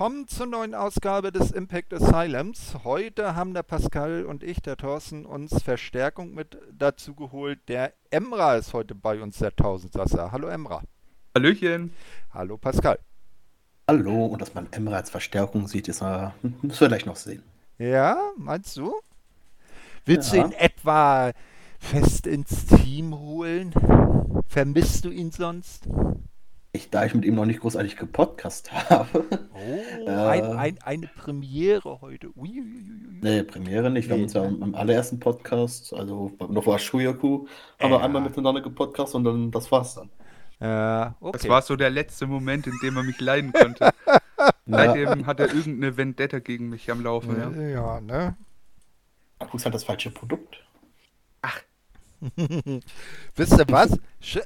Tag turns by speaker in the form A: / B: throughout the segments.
A: willkommen zur neuen Ausgabe des Impact Asylums. Heute haben der Pascal und ich, der Thorsten, uns Verstärkung mit dazu geholt. Der Emra ist heute bei uns, der Tausendsasser. Hallo Emra.
B: Hallöchen.
A: Hallo Pascal.
C: Hallo, und dass man Emra als Verstärkung sieht, ist, äh, müssen wir gleich noch sehen.
A: Ja, meinst du? Willst
C: Ja.
A: du ihn etwa fest ins Team holen? Vermisst du ihn sonst?
C: Ich, da ich mit ihm noch nicht großartig gepodcast habe.
A: Oh,
C: Äh.
A: ein, ein, eine Premiere heute. Uiuiuiui.
C: Nee, Premiere nicht. Wir haben
A: Nee,
C: uns ja im, im allerersten Podcast, also noch war Shuyaku, haben wir einmal miteinander gepodcast und dann das war's dann.
A: Ja, okay.
B: Das war so der letzte Moment, in dem er mich leiden konnte. Seitdem hat er irgendeine Vendetta gegen mich am Laufen. Ja.
A: ja, ne?
C: Du halt das falsche Produkt.
A: Wisst ihr was? Sch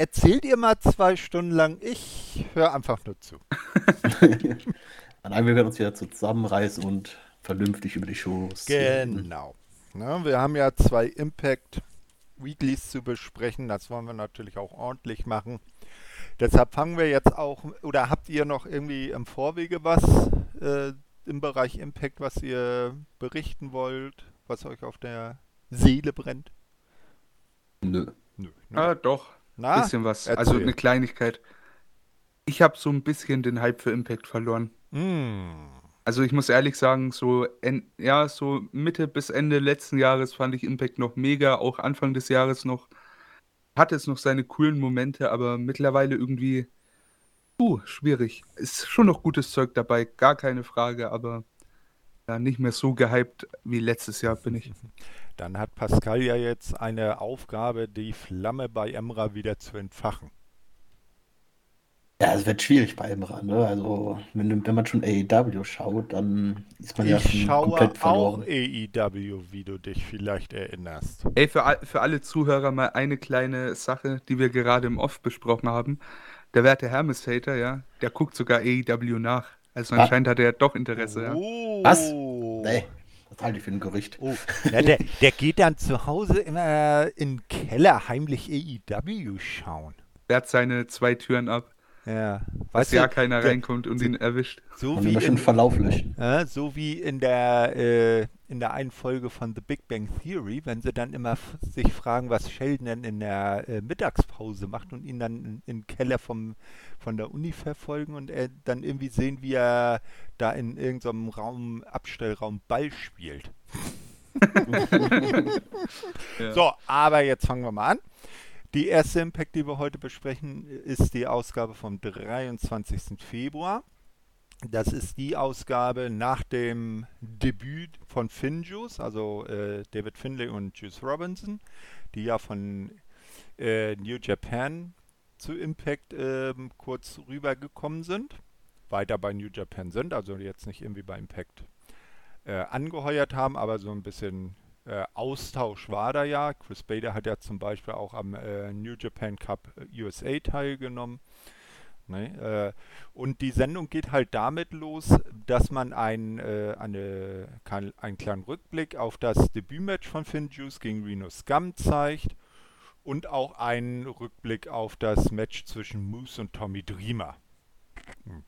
A: erzählt ihr mal zwei Stunden lang. Ich höre einfach nur zu.
C: Nein, wir werden uns wieder zusammenreißen und vernünftig über die Shows reden.
A: Genau. Ne, wir haben ja zwei Impact Weeklies zu besprechen. Das wollen wir natürlich auch ordentlich machen. Deshalb fangen wir jetzt auch, oder habt ihr noch irgendwie im Vorwege was äh, im Bereich Impact, was ihr berichten wollt, was euch auf der Seele brennt?
C: Nö.
A: Nö. Ne?
B: Ah, doch.
A: Na,
B: bisschen was.
A: erzähl.
B: Also eine Kleinigkeit. Ich habe so ein bisschen den Hype für Impact verloren.
A: mm,
B: Also ich muss ehrlich sagen, so, ja, so Mitte bis Ende letzten Jahres fand ich Impact noch mega, auch Anfang des Jahres noch. Hatte es noch seine coolen Momente, aber mittlerweile irgendwie, puh, schwierig. Ist schon noch gutes Zeug dabei, gar keine Frage, aber ja, nicht mehr so gehypt wie letztes Jahr bin ich.
A: Dann hat Pascal ja jetzt eine Aufgabe, die Flamme bei Emra wieder zu entfachen.
C: Ja, es wird schwierig bei Emra, ne? Also, wenn, wenn man schon AEW schaut, dann ist man ja
A: Ich
C: schon
A: schaue
C: komplett
A: auch
C: verloren.
A: AEW, wie du dich vielleicht erinnerst.
B: Ey, für, für alle Zuhörer mal eine kleine Sache, die wir gerade im Off besprochen haben. Der werte Hermes-Hater, ja, der guckt sogar AEW nach. Also
C: Ah.
B: anscheinend hat er doch Interesse, ja.
A: Oh.
C: Was? Nee, halte ich für ein Gerücht.
A: Oh. Ja, der, der geht dann zu Hause immer in den Keller heimlich AEW schauen.
B: Sperrt seine zwei Türen ab,
A: Ja,
B: dass ja keiner reinkommt und ihn erwischt.
A: so wie, in,
C: Verlauf löschen.
A: äh, so wie in der, äh, in der einen Folge von The Big Bang Theory, wenn sie dann immer sich fragen, was Sheldon denn in der äh, Mittagspause macht und ihn dann den Keller vom, von der Uni verfolgen und er dann irgendwie sehen, wie er da in irgendeinem Raum, Abstellraum Ball spielt.
B: Ja.
A: So, aber jetzt fangen wir mal an. Die erste Impact, die wir heute besprechen, ist die Ausgabe vom 23. Februar. Das ist die Ausgabe nach dem Debüt von Finjuice, also äh, David Finlay und Juice Robinson, die ja von äh, New Japan zu Impact ähm, kurz rübergekommen sind, weiter bei New Japan sind, also jetzt nicht irgendwie bei Impact äh, angeheuert haben, aber so ein bisschen äh, Austausch war da ja. Chris Bader hat ja zum Beispiel auch am äh, New Japan Cup äh, USA teilgenommen. Ne? Äh, und die Sendung geht halt damit los, dass man ein, äh, eine, einen kleinen Rückblick auf das Debütmatch von Finn Juice gegen Reno Scum zeigt und auch einen Rückblick auf das Match zwischen Moose und Tommy Dreamer. Hm.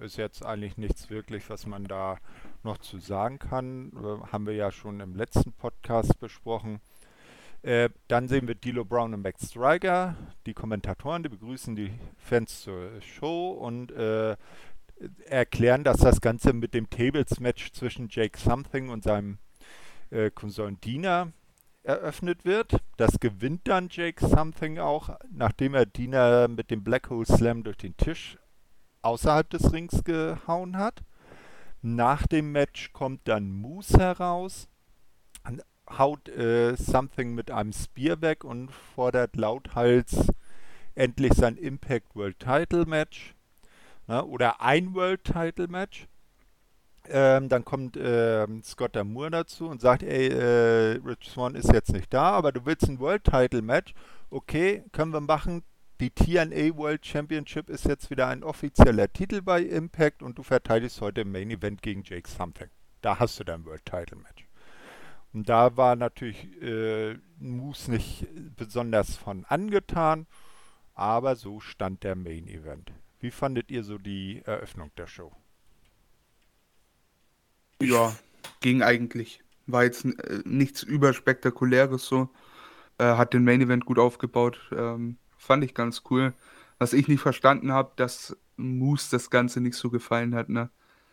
A: Ist jetzt eigentlich nichts wirklich, was man da noch zu sagen kann. Äh, haben wir ja schon im letzten Podcast besprochen. Äh, dann sehen wir Dilo Brown und Max Striker, die Kommentatoren, die begrüßen die Fans zur Show und äh, erklären, dass das Ganze mit dem Tables-Match zwischen Jake Something und seinem äh, Cousin Dina eröffnet wird. Das gewinnt dann Jake Something auch, nachdem er Dina mit dem Black Hole Slam durch den Tisch außerhalb des Rings gehauen hat. Nach dem Match kommt dann Moose heraus, haut äh, Something mit einem Spear weg und fordert lauthals endlich sein Impact World Title Match ne, oder ein World Title Match. Ähm, dann kommt ähm, Scott Moore dazu und sagt, ey, äh, Rich Swan ist jetzt nicht da, aber du willst ein World Title Match. Okay, können wir machen. Die TNA World Championship ist jetzt wieder ein offizieller Titel bei Impact und du verteidigst heute im Main Event gegen Jake Something. Da hast du dein World Title Match. Und da war natürlich äh, Moose nicht besonders von angetan, aber so stand der Main Event. Wie fandet ihr so die Eröffnung der Show?
B: Ja, ging eigentlich. War jetzt äh, nichts überspektakuläres so. Äh, hat den Main Event gut aufgebaut. Ähm, fand ich ganz cool. Was ich nicht verstanden habe, dass Moose das Ganze nicht so gefallen hat, ne?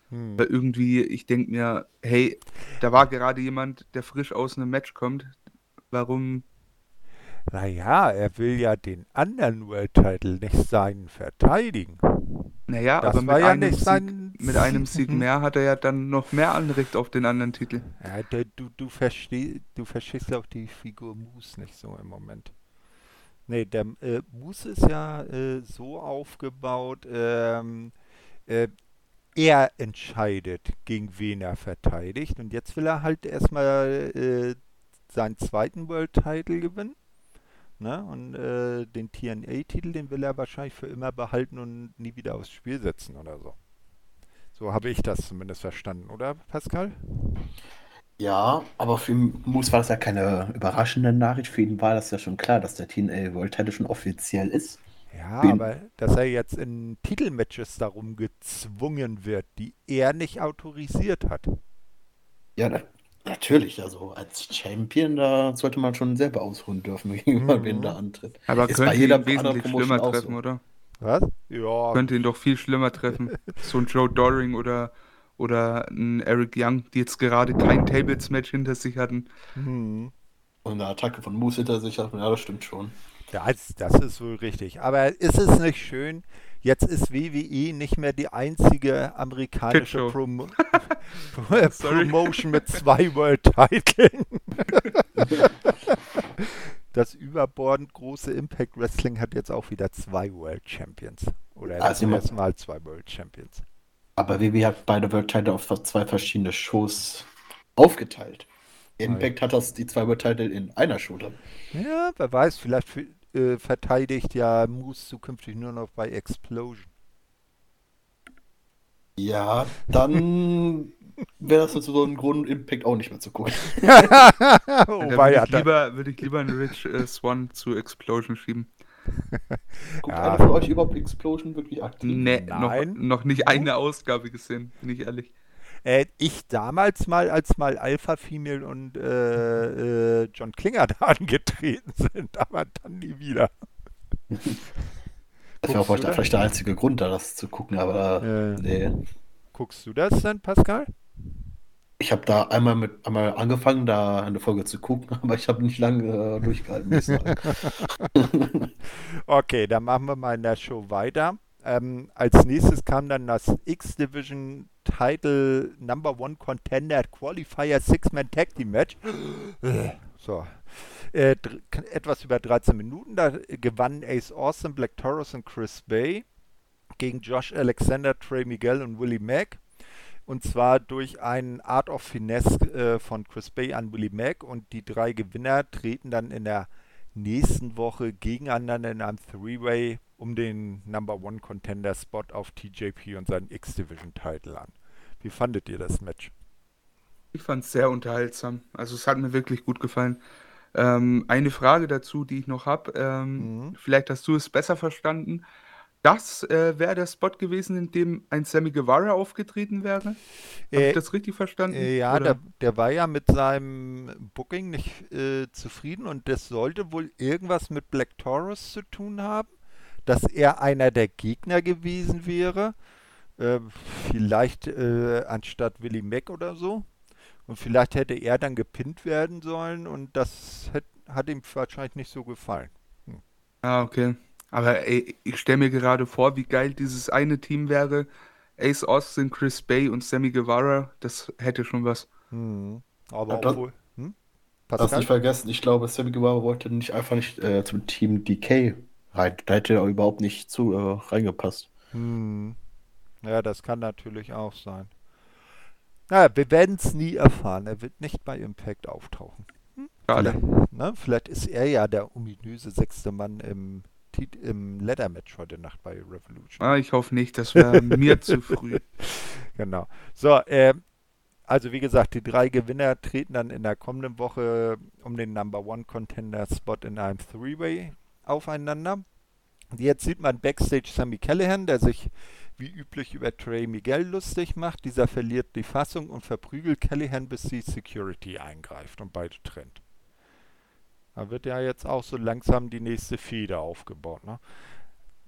A: Hm.
B: Weil irgendwie, ich denke mir, hey, da war gerade jemand, der frisch aus einem Match kommt. Warum?
A: Naja, er will ja den anderen World Title nicht seinen verteidigen.
B: Naja,
A: Das
B: aber mit,
A: ja
B: einem
A: nicht
B: Sieg, mit einem Sieg mehr hat er ja dann noch mehr Anrecht auf den anderen Titel.
A: Ja, du, du, versteh, du verstehst auch die Figur Moose nicht so im Moment. Nee, der äh, Moose ist ja äh, so aufgebaut, ähm, äh, er entscheidet, gegen wen er verteidigt. Und jetzt will er halt erstmal äh, seinen zweiten World Title gewinnen. Ne? Und äh, den TNA-Titel, den will er wahrscheinlich für immer behalten und nie wieder aufs Spiel setzen oder so. So habe ich das zumindest verstanden, oder Pascal?
C: Ja, aber für Moose war das ja keine überraschende Nachricht. Für ihn war das ja schon klar, dass der TNA World Title schon offiziell ist.
A: Ja,
C: Wen-
A: aber dass er jetzt in Titelmatches darum gezwungen wird, die er nicht autorisiert hat.
C: Ja, na, natürlich. Also als Champion, da sollte man schon selber ausruhen dürfen, gegenüber
A: Mhm.
C: wen da antritt.
B: Aber
C: Ist bei
B: könnte
C: jeder
B: ihn wesentlich schlimmer treffen,
C: so.
B: oder?
A: Was? Ja,
B: Könnte ihn doch viel schlimmer treffen. So ein Joe Doring oder, oder ein Eric Young, die jetzt gerade kein Tables-Match hinter sich hatten.
A: hm.
C: Und eine Attacke von Moose hinter sich hat, ja, das stimmt schon.
A: Das, das ist wohl richtig. Aber ist es nicht schön? Jetzt ist WWE nicht mehr die einzige amerikanische. Promo. Promotion mit zwei World Titeln. Das überbordend große Impact Wrestling hat jetzt auch wieder zwei World Champions. Oder
C: Also
A: zum
C: immer-
A: ersten Mal zwei World Champions.
C: Aber WWE hat beide World Title auf zwei verschiedene Shows aufgeteilt. Impact hat das die zwei World Title in einer Show dann.
A: Ja, wer weiß, vielleicht für, äh, verteidigt ja Moose zukünftig nur noch bei Explosion.
C: Ja, dann wäre das so ein Grund, Impact auch nicht mehr zu gucken.
A: oh,
B: würde
A: ja
B: ich, lieber, würde ich lieber einen Rich äh, Swan zu Explosion schieben.
C: Guckt
A: Ja.
C: einer von euch überhaupt Explosion wirklich aktiv?
B: Nee, noch,
A: Nein.
B: noch nicht eine Ausgabe gesehen, bin ich ehrlich.
A: Äh, ich damals mal, als mal Alpha Female und äh, äh, John Klinger da angetreten sind, aber dann nie wieder.
C: Das wäre
A: du
C: vielleicht der einzige Grund, da das zu gucken, aber
A: Äh,
C: nee.
A: Guckst du das denn, Pascal?
C: Ich habe da einmal mit einmal angefangen, da eine Folge zu gucken, aber ich habe nicht lange äh, durchgehalten, muss ich sagen.
A: Okay, dann machen wir mal in der Show weiter. Ähm, als nächstes kam dann das X-Division Title Number One Contender Qualifier Six-Man Tag Team Match. So. Äh, etwas über 13 Minuten. Da gewannen Ace Austin, Black Taurus und Chris Bay gegen Josh Alexander, Trey Miguel und Willie Mack. Und zwar durch einen Art of Finesse äh, von Chris Bay an Willie Mack. Und die drei Gewinner treten dann in der nächsten Woche gegeneinander in einem Three-Way um den Number One Contender Spot auf TJP und seinen X-Division Title an. Wie fandet ihr das Match?
B: Ich fand es sehr unterhaltsam. Also es hat mir wirklich gut gefallen. Ähm, eine Frage dazu, die ich noch habe. Ähm,
A: Mhm.
B: Vielleicht hast du es besser verstanden. Das äh, wäre der Spot gewesen, in dem ein Sammy Guevara aufgetreten wäre? Habe
A: Äh,
B: ich das richtig verstanden?
A: Äh, ja, der, der war ja mit seinem Booking nicht äh, zufrieden und das sollte wohl irgendwas mit Black Taurus zu tun haben, dass er einer der Gegner gewesen wäre. Äh, vielleicht äh, anstatt Willie Mack oder so. Und vielleicht hätte er dann gepinnt werden sollen und das hätt, hat ihm wahrscheinlich nicht so gefallen.
B: Ah, okay. Aber ey, ich stelle mir gerade vor, wie geil dieses eine Team wäre. Ace Austin, Chris Bay und Sammy Guevara. Das hätte schon was.
A: Hm. Aber
C: Ja, das-
A: obwohl. Hm? Pascal?
C: nicht vergessen, ich glaube, Sammy Guevara wollte nicht einfach nicht äh, zum Team DK rein. Da hätte er überhaupt nicht zu äh, reingepasst.
A: Hm. Ja, das kann natürlich auch sein. Naja, wir werden es nie erfahren. Er wird nicht bei Impact auftauchen.
B: Schade.
A: Vielleicht, ne? Vielleicht ist er ja der ominöse sechste Mann im, im Leather-Match heute Nacht bei Revolution.
B: Ah, ich hoffe nicht. Das wäre mir zu früh.
A: Genau. So, ähm, also wie gesagt, die drei Gewinner treten dann in der kommenden Woche um den Number One Contender Spot in einem Three-Way aufeinander. Jetzt sieht man Backstage Sammy Callahan, der sich wie üblich über Trey Miguel lustig macht. Dieser verliert die Fassung und verprügelt Callahan, bis die Security eingreift und beide trennt. Da wird ja jetzt auch so langsam die nächste Feder aufgebaut. Ne?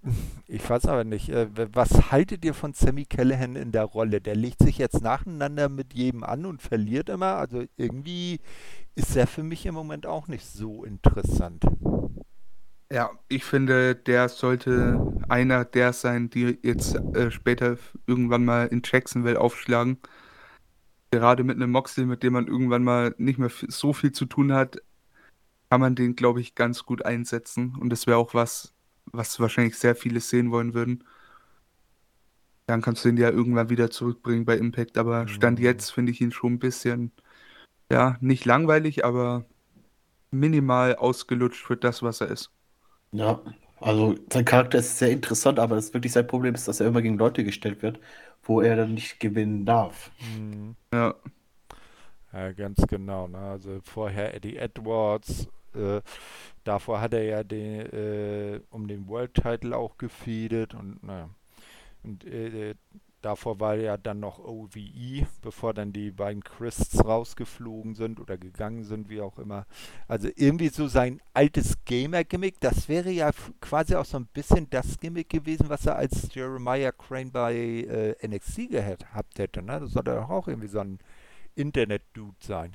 A: Ich weiß aber nicht, äh, was haltet ihr von Sammy Callahan in der Rolle? Der legt sich jetzt nacheinander mit jedem an und verliert immer. Also irgendwie ist er für mich im Moment auch nicht so interessant.
B: Ja, ich finde, der sollte einer der sein, die jetzt äh, später irgendwann mal in Jacksonville aufschlagen. Gerade mit einem Moxley, mit dem man irgendwann mal nicht mehr so viel zu tun hat, kann man den, glaube ich, ganz gut einsetzen. Und das wäre auch was, was wahrscheinlich sehr viele sehen wollen würden. Dann kannst du ihn ja irgendwann wieder zurückbringen bei Impact. Aber Stand jetzt finde ich ihn schon ein bisschen, ja, nicht langweilig, aber minimal ausgelutscht für das, was er ist.
C: Ja, also sein Charakter ist sehr interessant, aber das wirklich sein Problem ist, dass er immer gegen Leute gestellt wird, wo er dann nicht gewinnen darf.
A: Mhm. Ja. Ja, ganz genau. Ne? Also vorher Eddie Edwards, äh, davor hat er ja den, äh, um den World Title auch gefeedet und naja. Und äh, davor war ja dann noch OVE, bevor dann die beiden Christs rausgeflogen sind oder gegangen sind, wie auch immer. Also irgendwie so sein altes Gamer-Gimmick, das wäre ja quasi auch so ein bisschen das Gimmick gewesen, was er als Jeremiah Crane bei äh, NXT gehabt hätte. Ne? Das sollte doch auch irgendwie so ein Internet-Dude sein.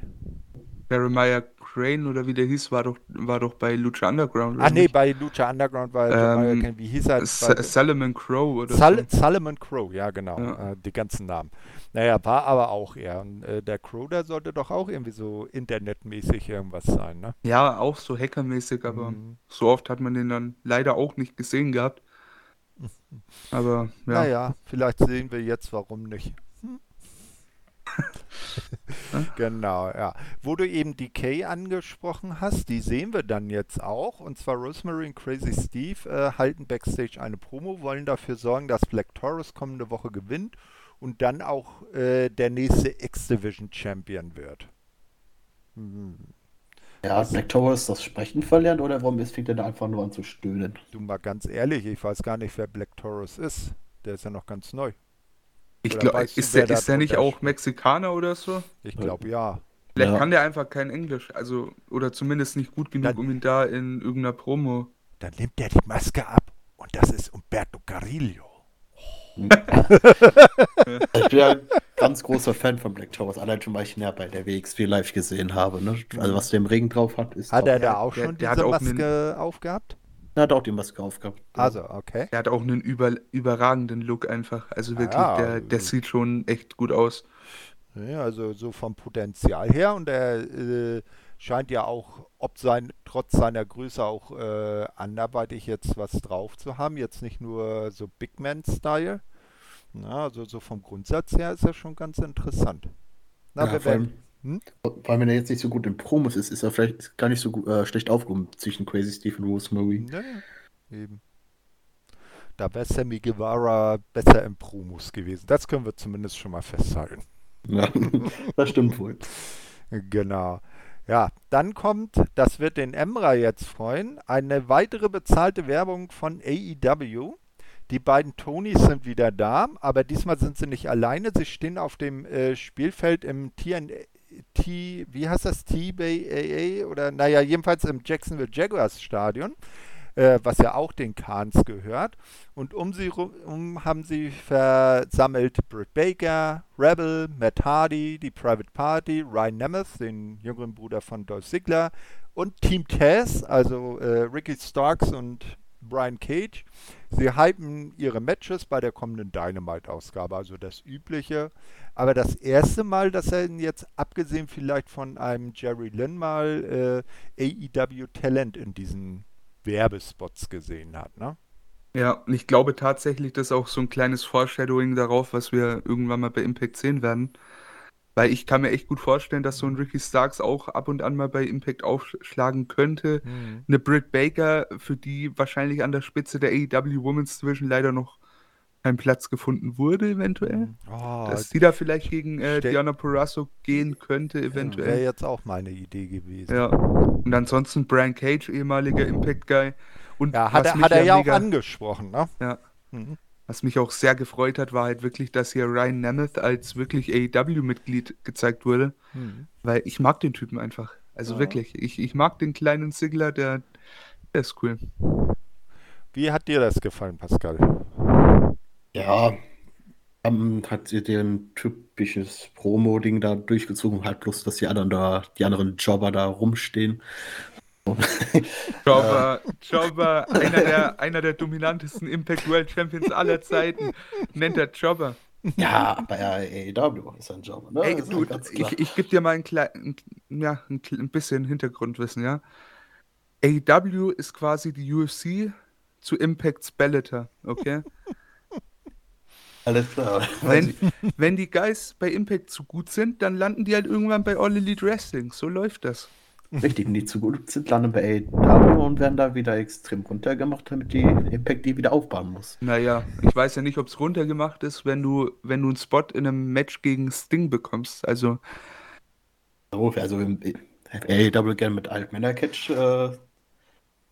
B: Jeremiah Crane oder wie der hieß, war doch, war doch bei Lucha Underground.
A: Ah, nee, bei Lucha Underground war
B: ähm, Jeremiah wie hieß er? Salomon Crow oder
A: Sal so. Salomon Crow, ja, genau. Ja. Äh, die ganzen Namen. Naja, war aber auch er. Und äh, der Crow, der sollte doch auch irgendwie so internetmäßig irgendwas sein, ne?
B: Ja, auch so hackermäßig, aber mhm. so oft hat man den dann leider auch nicht gesehen gehabt. Aber ja.
A: Naja, vielleicht sehen wir jetzt, warum nicht. genau, ja. Wo du eben Decay angesprochen hast, die sehen wir dann jetzt auch. Und zwar Rosemary und Crazy Steve äh, halten backstage eine Promo, wollen dafür sorgen, dass Black Taurus kommende Woche gewinnt und dann auch äh, der nächste X-Division Champion wird.
C: Hm. Ja, Black Taurus das Sprechen verlernt oder warum fängt er da einfach nur an zu stöhnen?
A: Du mal ganz ehrlich, ich weiß gar nicht, wer Black Taurus ist. Der ist ja noch ganz neu.
B: Ich glaube, ist, der, ist der nicht auch Mexikaner oder so?
A: Ich glaube ja.
B: Vielleicht
A: ja.
B: kann der einfach kein Englisch, also oder zumindest nicht gut genug, dann, um ihn da in irgendeiner Promo.
A: Dann nimmt er die Maske ab und das ist Umberto Carillo.
C: ich bin ja ein ganz großer Fan von Black Towers, allein schon, weil ich ihn ja bei der WXW live gesehen habe. Ne? Also was der im Ring drauf hat, ist.
A: Hat er da auch schon der, diese der Maske aufgehabt?
C: Er hat auch die Maske aufgehabt.
A: Also, okay.
B: Er hat auch einen über, überragenden Look einfach. Also wirklich, ah, ja. der, der sieht schon echt gut aus.
A: Ja, also so vom Potenzial her und er äh, scheint ja auch, ob sein, trotz seiner Größe auch äh, anderweitig jetzt was drauf zu haben. Jetzt nicht nur so Big Man-Style. Also so vom Grundsatz her ist er schon ganz interessant.
C: Na, ja, wir werden, hm? Allem, wenn er jetzt nicht so gut in Promos ist, ist er vielleicht gar nicht so gut, äh, schlecht aufgehoben zwischen Crazy Steve und Rosemary. Ja, eben.
A: Da wäre Sammy Guevara besser in Promos gewesen. Das können wir zumindest schon mal festhalten.
C: Ja, das stimmt wohl.
A: Genau. Ja, dann kommt, das wird den Emra jetzt freuen, eine weitere bezahlte Werbung von AEW. Die beiden Tonys sind wieder da, aber diesmal sind sie nicht alleine. Sie stehen auf dem äh, Spielfeld im TNA T, wie heißt das, T-Bay AA oder naja, jedenfalls im Jacksonville Jaguars Stadion, äh, was ja auch den Kahns gehört. Und um sie herum haben sie versammelt Britt Baker, Rebel, Matt Hardy, die Private Party, Ryan Nemeth, den jüngeren Bruder von Dolph Ziggler und Team Taz, also äh, Ricky Starks und Brian Cage. Sie hypen ihre Matches bei der kommenden Dynamite-Ausgabe, also das Übliche. Aber das erste Mal, dass er jetzt, abgesehen vielleicht von einem Jerry Lynn mal, äh, AEW Talent in diesen Werbespots gesehen hat, ne?
B: Ja, und ich glaube tatsächlich, das ist auch so ein kleines Foreshadowing darauf, was wir irgendwann mal bei Impact sehen werden. Weil ich kann mir echt gut vorstellen, dass so ein Ricky Starks auch ab und an mal bei Impact aufschlagen könnte. Mhm. Eine Britt Baker, für die wahrscheinlich an der Spitze der AEW Women's Division leider noch kein Platz gefunden wurde, eventuell. Mhm. Oh, dass die da vielleicht gegen äh, Diana Purrazzo gehen könnte, eventuell.
A: Wäre jetzt auch meine Idee gewesen.
B: Ja. Und ansonsten Brian Cage, ehemaliger Impact-Guy.
A: ja, hat er, hat er ja auch angesprochen, ne?
B: Ja. Mhm. Was mich auch sehr gefreut hat, war halt wirklich, dass hier Ryan Nemeth als wirklich AEW-Mitglied gezeigt wurde. Hm. Weil ich mag den Typen einfach. Also ja. wirklich. Ich, ich mag den kleinen Sigler, der, der ist cool.
A: Wie hat dir das gefallen, Pascal?
C: Ja, um, hat sie den typisches Promo-Ding da durchgezogen, halt bloß, dass die anderen da, die anderen Jobber da rumstehen.
B: Jobber, Jobber, einer der, einer der dominantesten Impact World Champions aller Zeiten, nennt er Jobber.
C: Ja, ja, AEW ist ein Jobber, ne?
B: Ey, du, ich, ich gebe dir mal ein, klein, ja, ein, ein bisschen Hintergrundwissen, ja. AEW ist quasi die UFC zu Impacts Bellator, okay?
C: Alles klar.
B: Wenn, wenn die Guys bei Impact zu gut sind, dann landen die halt irgendwann bei All Elite Wrestling. So läuft das.
C: Richtig, wenn die zu gut sind, landen bei AEW und werden da wieder extrem runtergemacht, damit die Impact die wieder aufbauen muss.
B: Naja, ich weiß ja nicht, ob es runtergemacht ist, wenn du, wenn du einen Spot in einem Match gegen Sting bekommst. Also.
C: Also, AEW gerne mit Altmänner-Catch äh,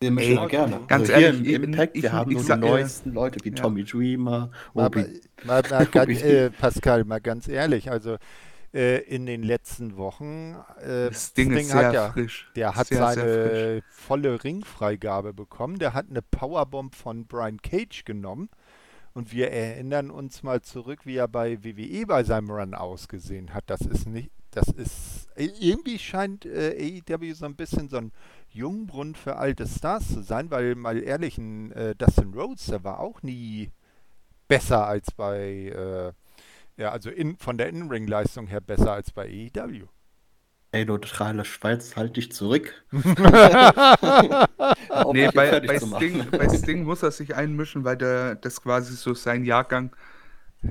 C: den möchte ich gerne.
B: Ganz also ehrlich,
C: im Impact, wir ich, haben ich, nur die neuesten Leute wie ja. Tommy Dreamer,
A: Obi. Mal, mal, mal ganz, äh, Pascal, mal ganz ehrlich, also äh, in den letzten Wochen.
B: Äh, das Ding, Ding ist sehr ja, frisch.
A: Der hat
B: sehr,
A: seine sehr volle Ringfreigabe bekommen. Der hat eine Powerbomb von Brian Cage genommen. Und wir erinnern uns mal zurück, wie er bei WWE bei seinem Run ausgesehen hat. Das ist nicht, das ist, irgendwie scheint äh, AEW so ein bisschen so ein Jungbrunnen für alte Stars zu sein, weil mal ehrlich, ein äh, Dustin Rhodes, der war auch nie besser als bei, äh, ja, also in, von der Innenring-Leistung her besser als bei AEW.
C: Ey, du neutrale Schweiz, halt dich zurück. nee,
B: bei, bei, Sting, bei, Sting, muss er sich einmischen, weil der, das quasi so sein Jahrgang.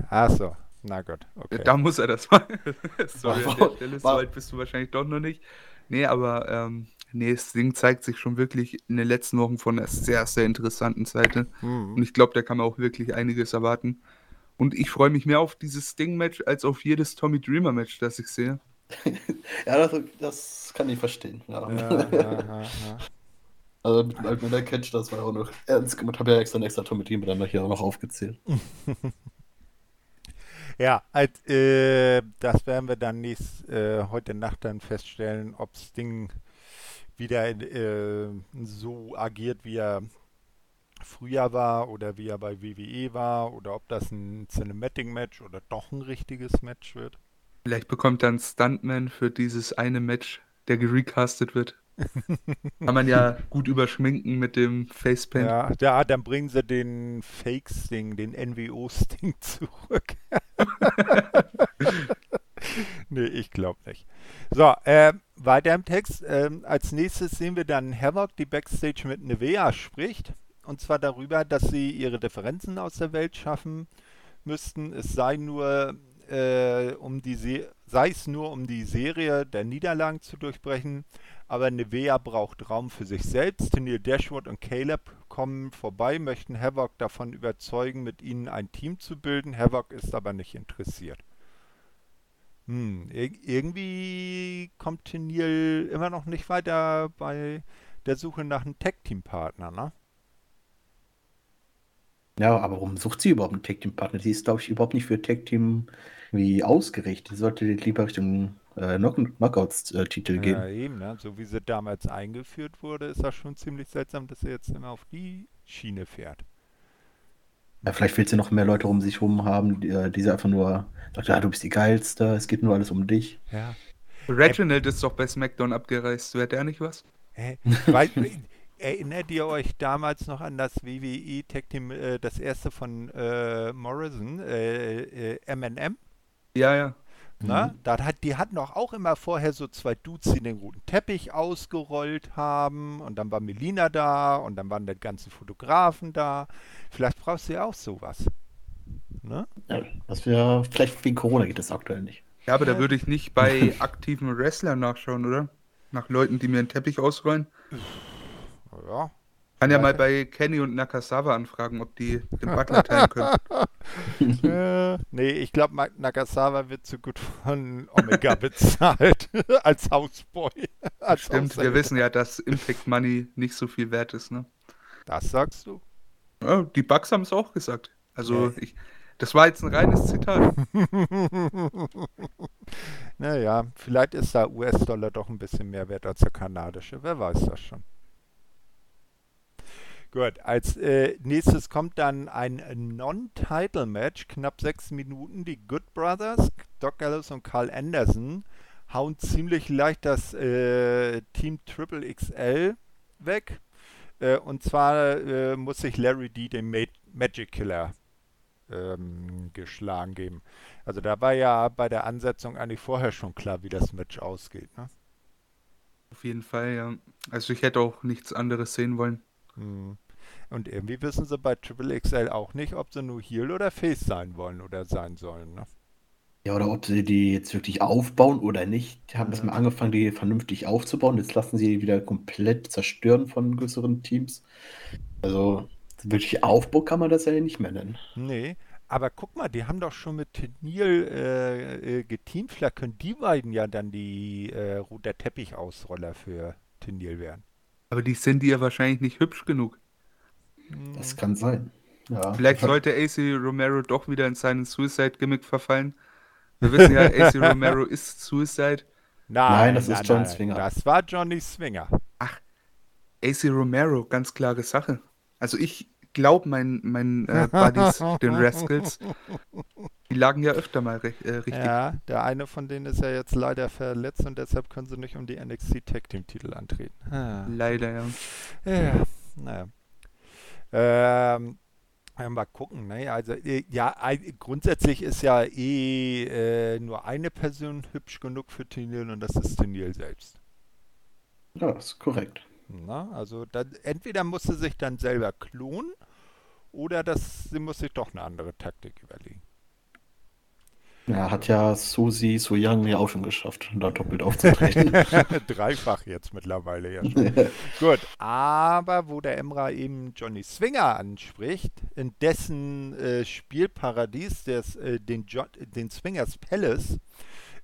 A: Ach so, na gut,
B: okay. Da muss er das machen. Sorry, an der Stelle, so weit bist du wahrscheinlich doch noch nicht. Nee, aber ähm, Nee, das Ding zeigt sich schon wirklich in den letzten Wochen von einer sehr, sehr interessanten Seite. Mhm. Und ich glaube, da kann man auch wirklich einiges erwarten. Und ich freue mich mehr auf dieses Sting-Match als auf jedes Tommy Dreamer-Match, das ich sehe.
C: ja, das, das, kann ich verstehen. Ja. Ja, ja, also mit, mit der Catch, das war auch noch ernst gemacht. Habe ja extra ein extra Tommy Dreamer dann hier auch noch aufgezählt.
A: Ja, als, äh, das werden wir dann nächst, äh, heute Nacht dann feststellen, ob Sting wieder äh, so agiert, wie er früher war oder wie er bei WWE war oder ob das ein Cinematic-Match oder doch ein richtiges Match wird.
B: Vielleicht bekommt einen Stuntman für dieses eine Match, der gerecastet wird. Kann man ja gut überschminken mit dem Facepaint.
A: Ja, ja, dann bringen sie den Fake-Sting, den NWO-Sting zurück. nee, ich glaube nicht. So, äh, weiter im Text. Äh, als nächstes sehen wir dann Havoc, die Backstage mit Nevea spricht. Und zwar darüber, dass sie ihre Differenzen aus der Welt schaffen müssten. Es sei nur, äh, um die Se sei es nur, um die Serie der Niederlagen zu durchbrechen. Aber Nevea braucht Raum für sich selbst. Neil Dashwood und Caleb kommen vorbei, möchten Havoc davon überzeugen, mit ihnen ein Team zu bilden. Havoc ist aber nicht interessiert. Hm, irgendwie kommt Teniel immer noch nicht weiter bei der Suche nach einem Tag-Team-Partner, ne?
C: Ja, aber warum sucht sie überhaupt einen Tag-Team-Partner? Sie ist, glaube ich, überhaupt nicht für Tag-Team wie ausgerichtet. Sie sollte lieber Richtung äh, Knockouts-Titel äh, gehen. Ja,
A: eben, ne? So wie sie damals eingeführt wurde, ist das schon ziemlich seltsam, dass sie jetzt immer auf die Schiene fährt.
C: Ja, vielleicht will sie noch mehr Leute um sich herum haben, die, äh, die sie einfach nur sagt, ja, du bist die Geilste, es geht nur alles um dich.
A: Ja.
B: Reginald ist doch bei SmackDown abgereist, wäre der nicht was?
A: Hä? Weil, erinnert ihr euch damals noch an das WWE Tag Team, äh, das erste von äh, Morrison, äh, MM?
B: Ja, ja.
A: Na, mhm. da hat, die hatten doch auch immer vorher so zwei Dudes, die den roten Teppich ausgerollt haben und dann war Melina da und dann waren die ganzen Fotografen da. Vielleicht brauchst du ja auch sowas.
C: Ne? Ja, das wäre, vielleicht wegen Corona geht das aktuell nicht.
B: Ja, aber da würde ich nicht bei aktiven Wrestlern nachschauen, oder? Nach Leuten, die mir einen Teppich ausrollen. Ja, kann ja mal bei Kenny und Nakasawa anfragen, ob die den Butler teilen können.
A: äh, nee, ich glaube, Nakasawa wird zu gut von Omega bezahlt als Hausboy.
B: Als Stimmt, wir wissen ja, dass Impact Money nicht so viel wert ist, ne?
A: Das sagst du?
B: Ja, die Bugs haben es auch gesagt. Also ich, das war jetzt ein reines Zitat.
A: naja, vielleicht ist der US-Dollar doch ein bisschen mehr wert als der kanadische. Wer weiß das schon. Gut, als äh, nächstes kommt dann ein Non-Title-Match, knapp sechs Minuten. Die Good Brothers, Doc Gallows und Carl Anderson hauen ziemlich leicht das äh, Team Triple XL weg. Äh, und zwar äh, muss sich Larry D den Ma Magic Killer ähm, geschlagen geben. Also da war ja bei der Ansetzung eigentlich vorher schon klar, wie das Match ausgeht. Ne?
B: Auf jeden Fall, ja. Also ich hätte auch nichts anderes sehen wollen.
A: Hm. Und irgendwie wissen sie bei Triple XL auch nicht, ob sie nur Heel oder Face sein wollen oder sein sollen. Ne?
C: Ja, oder ob sie die jetzt wirklich aufbauen oder nicht. Die haben ja. erstmal angefangen, die vernünftig aufzubauen. Jetzt lassen sie die wieder komplett zerstören von größeren Teams. Also wirklich Aufbau kann man das ja nicht mehr nennen.
A: Nee, aber guck mal, die haben doch schon mit Tenil äh, äh, geteamt. Vielleicht können die beiden ja dann die äh, der Teppichausroller für Tenil werden.
B: Aber die sind ja wahrscheinlich nicht hübsch genug.
C: Das kann sein.
B: Ja. Vielleicht sollte AC Romero doch wieder in seinen Suicide-Gimmick verfallen. Wir wissen ja, AC Romero ist Suicide.
A: Nein, nein das nein, ist John nein, Swinger. Das war Johnny Swinger.
B: Ach, AC Romero, ganz klare Sache. Also ich glaube meinen mein, äh, Buddies, den Rascals, die lagen ja öfter mal äh, richtig.
A: Ja, der eine von denen ist ja jetzt leider verletzt und deshalb können sie nicht um die NXT Tag Team Titel antreten.
B: Ah. Leider, ja.
A: Ja, naja. Ähm, mal gucken, ne? Also äh, ja, grundsätzlich ist ja eh äh, nur eine Person hübsch genug für Teniel und das ist Teniel selbst.
C: Ja, ist korrekt.
A: Na, also dann, entweder muss sie sich dann selber klonen oder das, sie muss sich doch eine andere Taktik überlegen.
C: Ja, hat ja Susi So Young ja auch schon geschafft, da doppelt aufzutreten.
A: Dreifach jetzt mittlerweile ja schon. Gut, aber wo der Emra eben Johnny Swinger anspricht, in dessen äh, Spielparadies, des, äh, den, jo den Swingers Palace,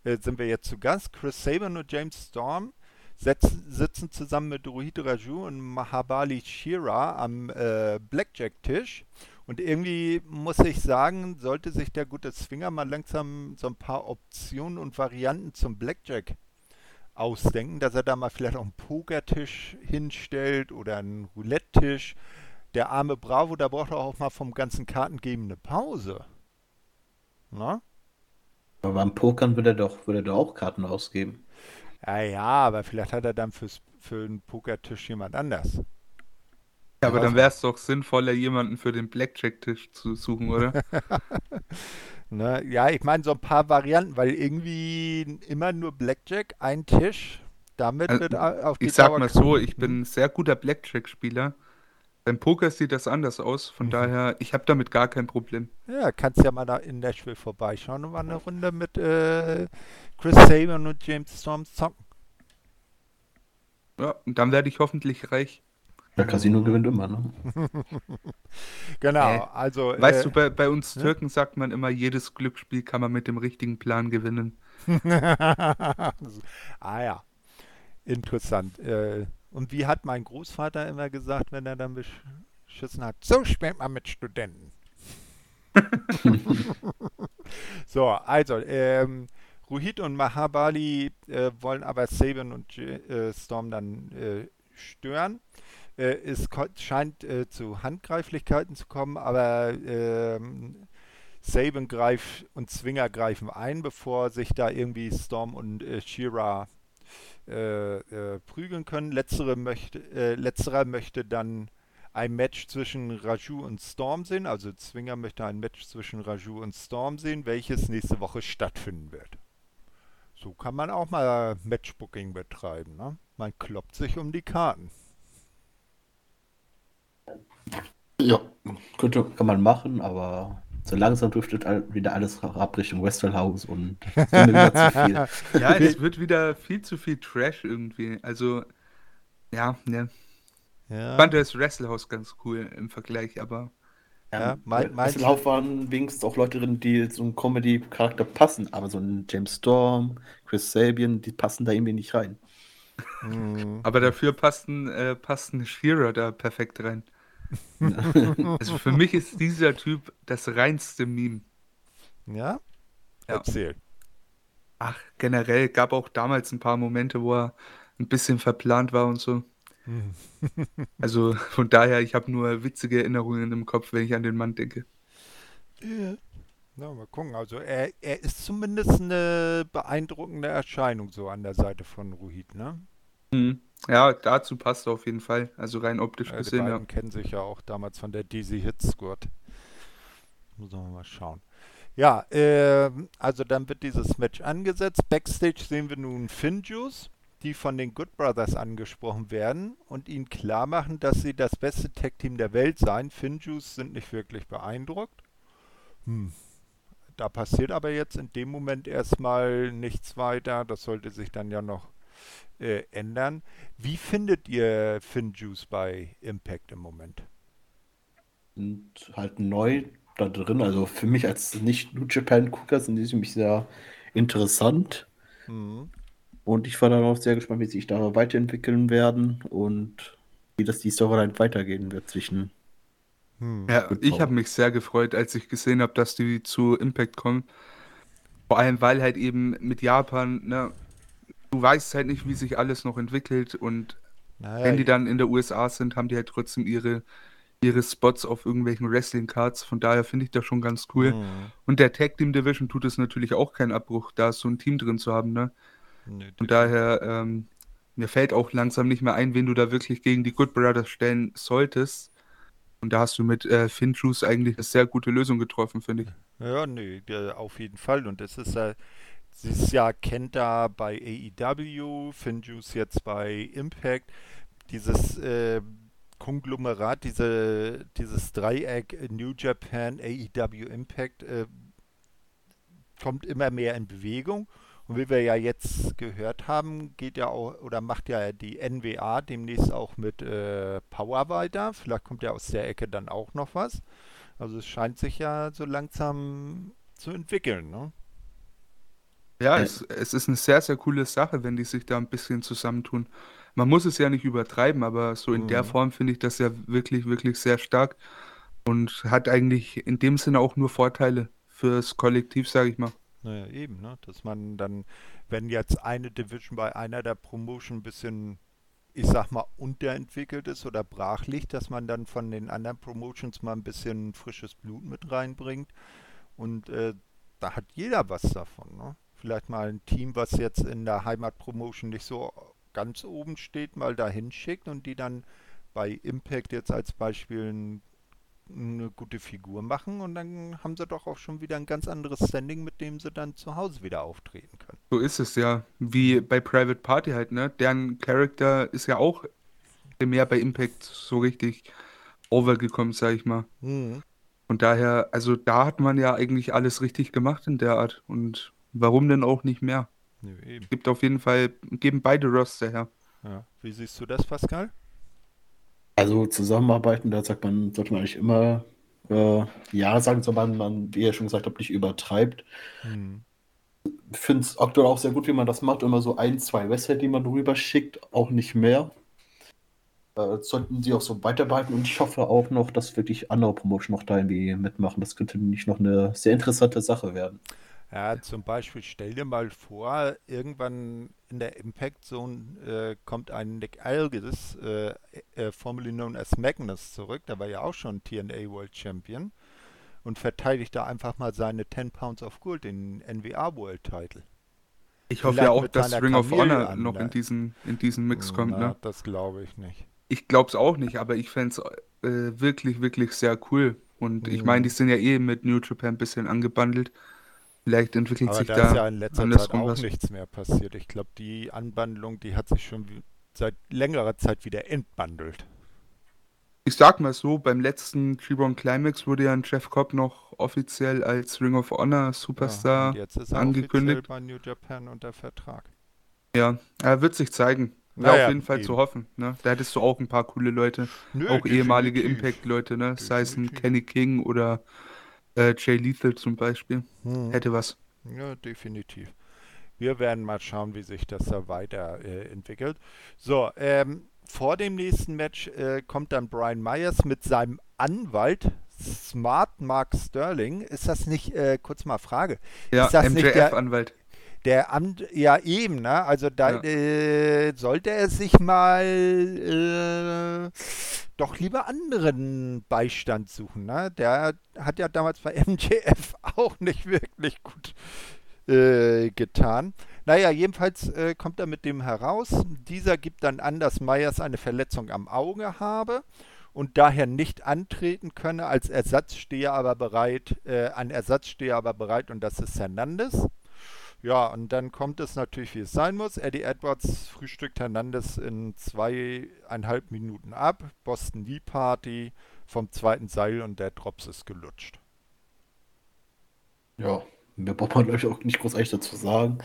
A: äh, sind wir jetzt zu Gast. Chris Saban und James Storm sitzen zusammen mit Rohit Raju und Mahabali Shira am äh, Blackjack-Tisch. Und irgendwie muss ich sagen, sollte sich der gute Swinger mal langsam so ein paar Optionen und Varianten zum Blackjack ausdenken, dass er da mal vielleicht auch einen Pokertisch hinstellt oder einen Roulette-Tisch. Der arme Bravo, da braucht er auch mal vom ganzen Kartengeben eine Pause. Na?
C: Aber beim Pokern würde er doch, würde er doch auch Karten ausgeben.
A: Ja, ja, aber vielleicht hat er dann fürs, für einen Pokertisch jemand anders.
B: Ja, aber dann wäre es doch sinnvoller, jemanden für den Blackjack-Tisch zu suchen, oder?
A: ne, ja, ich meine so ein paar Varianten, weil irgendwie immer nur Blackjack, ein Tisch, damit also, wird auf
B: die Ich sag Dauer mal so, ich bin ein sehr guter Blackjack-Spieler. Beim Poker sieht das anders aus, von mhm. daher, ich habe damit gar kein Problem.
A: Ja, kannst ja mal da in Nashville vorbeischauen und mal eine Runde mit äh, Chris Saban und James Storms zocken.
B: Ja, und dann werde ich hoffentlich reich.
C: Ja, Casino gewinnt immer, ne?
A: genau, äh, also.
B: Weißt äh, du, bei, bei uns Türken sagt man immer, jedes Glücksspiel kann man mit dem richtigen Plan gewinnen.
A: ah ja, interessant. Äh, und wie hat mein Großvater immer gesagt, wenn er dann beschissen hat? So spielt man mit Studenten. so, also, ähm, Ruhit und Mahabali äh, wollen aber Saban und äh, Storm dann äh, stören. Äh, es scheint äh, zu Handgreiflichkeiten zu kommen, aber ähm, Saban greift und Zwinger greifen ein, bevor sich da irgendwie Storm und äh, Shira äh, äh, prügeln können. Letztere möchte, äh, letzterer möchte dann ein Match zwischen Raju und Storm sehen. Also Zwinger möchte ein Match zwischen Raju und Storm sehen, welches nächste Woche stattfinden wird. So kann man auch mal Matchbooking betreiben. Ne? Man kloppt sich um die Karten.
C: Ja, könnte, kann man machen, aber so langsam driftet wieder alles ab Richtung Westwell und es wird
B: wieder zu viel. Ja, es wird wieder viel zu viel Trash irgendwie. Also, ja, ne. Ja. Ich fand das Wrestle ganz cool im Vergleich, aber.
C: Ja, ja mein, mein Wrestle waren wenigstens auch Leute drin, die so einen Comedy-Charakter passen, aber so ein James Storm, Chris Sabian, die passen da irgendwie nicht rein.
B: Mhm. aber dafür passten, äh, passten Shearer da perfekt rein. Also für mich ist dieser Typ das reinste Meme.
A: Ja?
B: Ja.
A: Erzähl.
B: Ach, generell gab auch damals ein paar Momente, wo er ein bisschen verplant war und so.
A: Hm.
B: Also von daher, ich habe nur witzige Erinnerungen im Kopf, wenn ich an den Mann denke.
A: Ja. Na, mal gucken. Also er, er ist zumindest eine beeindruckende Erscheinung so an der Seite von Ruhid, ne?
B: Mhm. Ja, dazu passt er auf jeden Fall. Also rein optisch
A: Ja, die
B: gesehen, ja.
A: beiden kennen sich ja auch damals von der DC Hit Squad. Muss man mal schauen. Ja, ähm, also dann wird dieses Match angesetzt. Backstage sehen wir nun Finjuice, die von den Good Brothers angesprochen werden und ihnen klar machen, dass sie das beste Tag-Team der Welt seien. Finjuice sind nicht wirklich beeindruckt. Hm. Da passiert aber jetzt in dem Moment erstmal nichts weiter. Das sollte sich dann ja noch äh, ändern. Wie findet ihr Finjuice bei Impact im Moment?
C: Und halt neu da drin. Also für mich als nicht New Japan Gucker sind die für mich sehr interessant.
A: Mhm.
C: Und ich war darauf sehr gespannt, wie sich da weiterentwickeln werden und wie das die Storyline weitergehen wird zwischen.
A: Hm.
B: Ja, ich habe mich sehr gefreut, als ich gesehen habe, dass die zu Impact kommen. Vor allem, weil halt eben mit Japan, ne, du weißt halt nicht, wie sich alles noch entwickelt und
A: Naja,
B: wenn die dann in der USA sind, haben die halt trotzdem ihre, ihre Spots auf irgendwelchen Wrestling-Cards. Von daher finde ich das schon ganz cool.
A: Mhm.
B: Und der Tag Team Division tut es natürlich auch keinen Abbruch, da so ein Team drin zu haben, ne?
A: Nee,
B: Von daher, ähm, mir fällt auch langsam nicht mehr ein, wen du da wirklich gegen die Good Brothers stellen solltest. Und da hast du mit äh, Finjuice eigentlich eine sehr gute Lösung getroffen, finde ich.
A: Ja, nee, ja, auf jeden Fall. Und das ist ja, dieses Jahr kennt da bei AEW, Finjuice jetzt bei Impact, dieses äh, Konglomerat, diese, dieses Dreieck New Japan, AEW, Impact, äh, kommt immer mehr in Bewegung. Und wie wir ja jetzt gehört haben, geht ja auch oder macht ja die NWA demnächst auch mit äh, Power weiter. Vielleicht kommt ja aus der Ecke dann auch noch was. Also es scheint sich ja so langsam zu entwickeln, ne?
B: Ja,
C: Äh,
B: es, es ist eine sehr, sehr coole Sache, wenn die sich da ein bisschen zusammentun. Man muss es ja nicht übertreiben, aber so in der
A: Mhm.
B: Form finde ich das ja wirklich, wirklich sehr stark und hat eigentlich in dem Sinne auch nur Vorteile fürs Kollektiv, sage ich mal.
A: Naja, eben, ne? Dass man dann, wenn jetzt eine Division bei einer der Promotion ein bisschen, ich sag mal, unterentwickelt ist oder brach liegt, dass man dann von den anderen Promotions mal ein bisschen frisches Blut mit reinbringt. Und äh, da hat jeder was davon, ne? Vielleicht mal ein Team, was jetzt in der Heimatpromotion nicht so ganz oben steht, mal dahin schickt und die dann bei Impact jetzt als Beispiel ein eine gute Figur machen und dann haben sie doch auch schon wieder ein ganz anderes Standing, mit dem sie dann zu Hause wieder auftreten können.
B: So ist es ja, wie bei Private Party halt, ne? Deren Charakter ist ja auch mehr bei Impact so richtig overgekommen, sage ich mal.
A: Mhm.
B: Von daher, also da hat man ja eigentlich alles richtig gemacht in der Art. Und warum denn auch nicht mehr?
A: Nö, eben.
B: Gibt auf jeden Fall, geben beide Roster her.
A: Ja. Wie siehst du das, Pascal?
C: Also zusammenarbeiten, da sagt man, sollte man eigentlich immer äh, ja sagen, sobald man, wie ihr schon gesagt habt, nicht übertreibt. Ich finde es aktuell auch sehr gut, wie man das macht. Immer so ein, zwei Wrestler, die man rüber schickt, auch nicht mehr. Äh, sollten sie auch so weiterbehalten und ich hoffe auch noch, dass wirklich andere Promotion noch da irgendwie mitmachen. Das könnte nicht noch eine sehr interessante Sache werden.
A: Ja, zum Beispiel stell dir mal vor, irgendwann in der Impact Zone äh, kommt ein Nick Aldis, äh, äh, formerly known as Magnus, zurück. Der war ja auch schon TNA World Champion und verteidigt da einfach mal seine 10 Pounds of Gold, den NWA World Title.
B: Ich hoffe
A: Vielleicht
B: ja auch, dass Ring of Honor
A: an,
B: noch
A: ne?
B: in diesen, in diesen Mix kommt,
A: Na,
B: ne?
A: das glaube ich nicht.
B: Ich glaube es auch nicht, aber ich fände es äh, wirklich, wirklich sehr cool. Und ich
A: Mhm.
B: meine, die sind ja eh mit New Japan ein bisschen angebandelt. Vielleicht entwickelt
A: Aber
B: sich
A: da
B: da
A: ist ja in letzter Zeit auch
B: was.
A: nichts mehr passiert. Ich glaube, die Anbandlung, die hat sich schon seit längerer Zeit wieder entbandelt.
B: Ich sag mal so, beim letzten G1 Climax wurde ja ein Jeff Cobb noch offiziell als Ring of Honor
A: Ja,
B: Superstar
A: und jetzt ist er
B: angekündigt.
A: bei New Japan unter Vertrag.
B: Ja, er wird sich zeigen. Wäre
A: Naja,
B: auf jeden Fall
A: eben.
B: zu hoffen. Ne? Da hättest du auch ein paar coole Leute,
A: Nö,
B: auch ehemalige
A: definitiv.
B: Impact-Leute, ne? Sei es ein. Kenny King oder äh, Jay Lethal zum Beispiel.
A: Hm.
B: Hätte was.
A: Ja, definitiv. Wir werden mal schauen, wie sich das da weiterentwickelt. so, ähm, vor dem nächsten Match äh, kommt dann Brian Myers mit seinem Anwalt Smart Mark Sterling. Ist das nicht, äh, kurz mal Frage,
B: Ja,
A: ist das nicht der,
B: MJF-Anwalt.
A: der Amt, ja eben, ne? Also da
B: Ja.
A: äh, sollte er sich mal äh, doch lieber anderen Beistand suchen, ne? Der hat ja damals bei MJF auch nicht wirklich gut äh, getan. Naja, jedenfalls äh, kommt er mit dem heraus. Dieser gibt dann an, dass Myers eine Verletzung am Auge habe und daher nicht antreten könne. Als Ersatz stehe aber bereit, äh, ein Ersatz stehe aber bereit und das ist Hernandez. Ja, und dann kommt es natürlich, wie es sein muss. Eddie Edwards frühstückt Hernandez in zweieinhalb Minuten ab. Boston Lee Party vom zweiten Seil und der Drops ist gelutscht.
C: Ja, mehr braucht man, glaube ich, auch nicht großartig dazu sagen.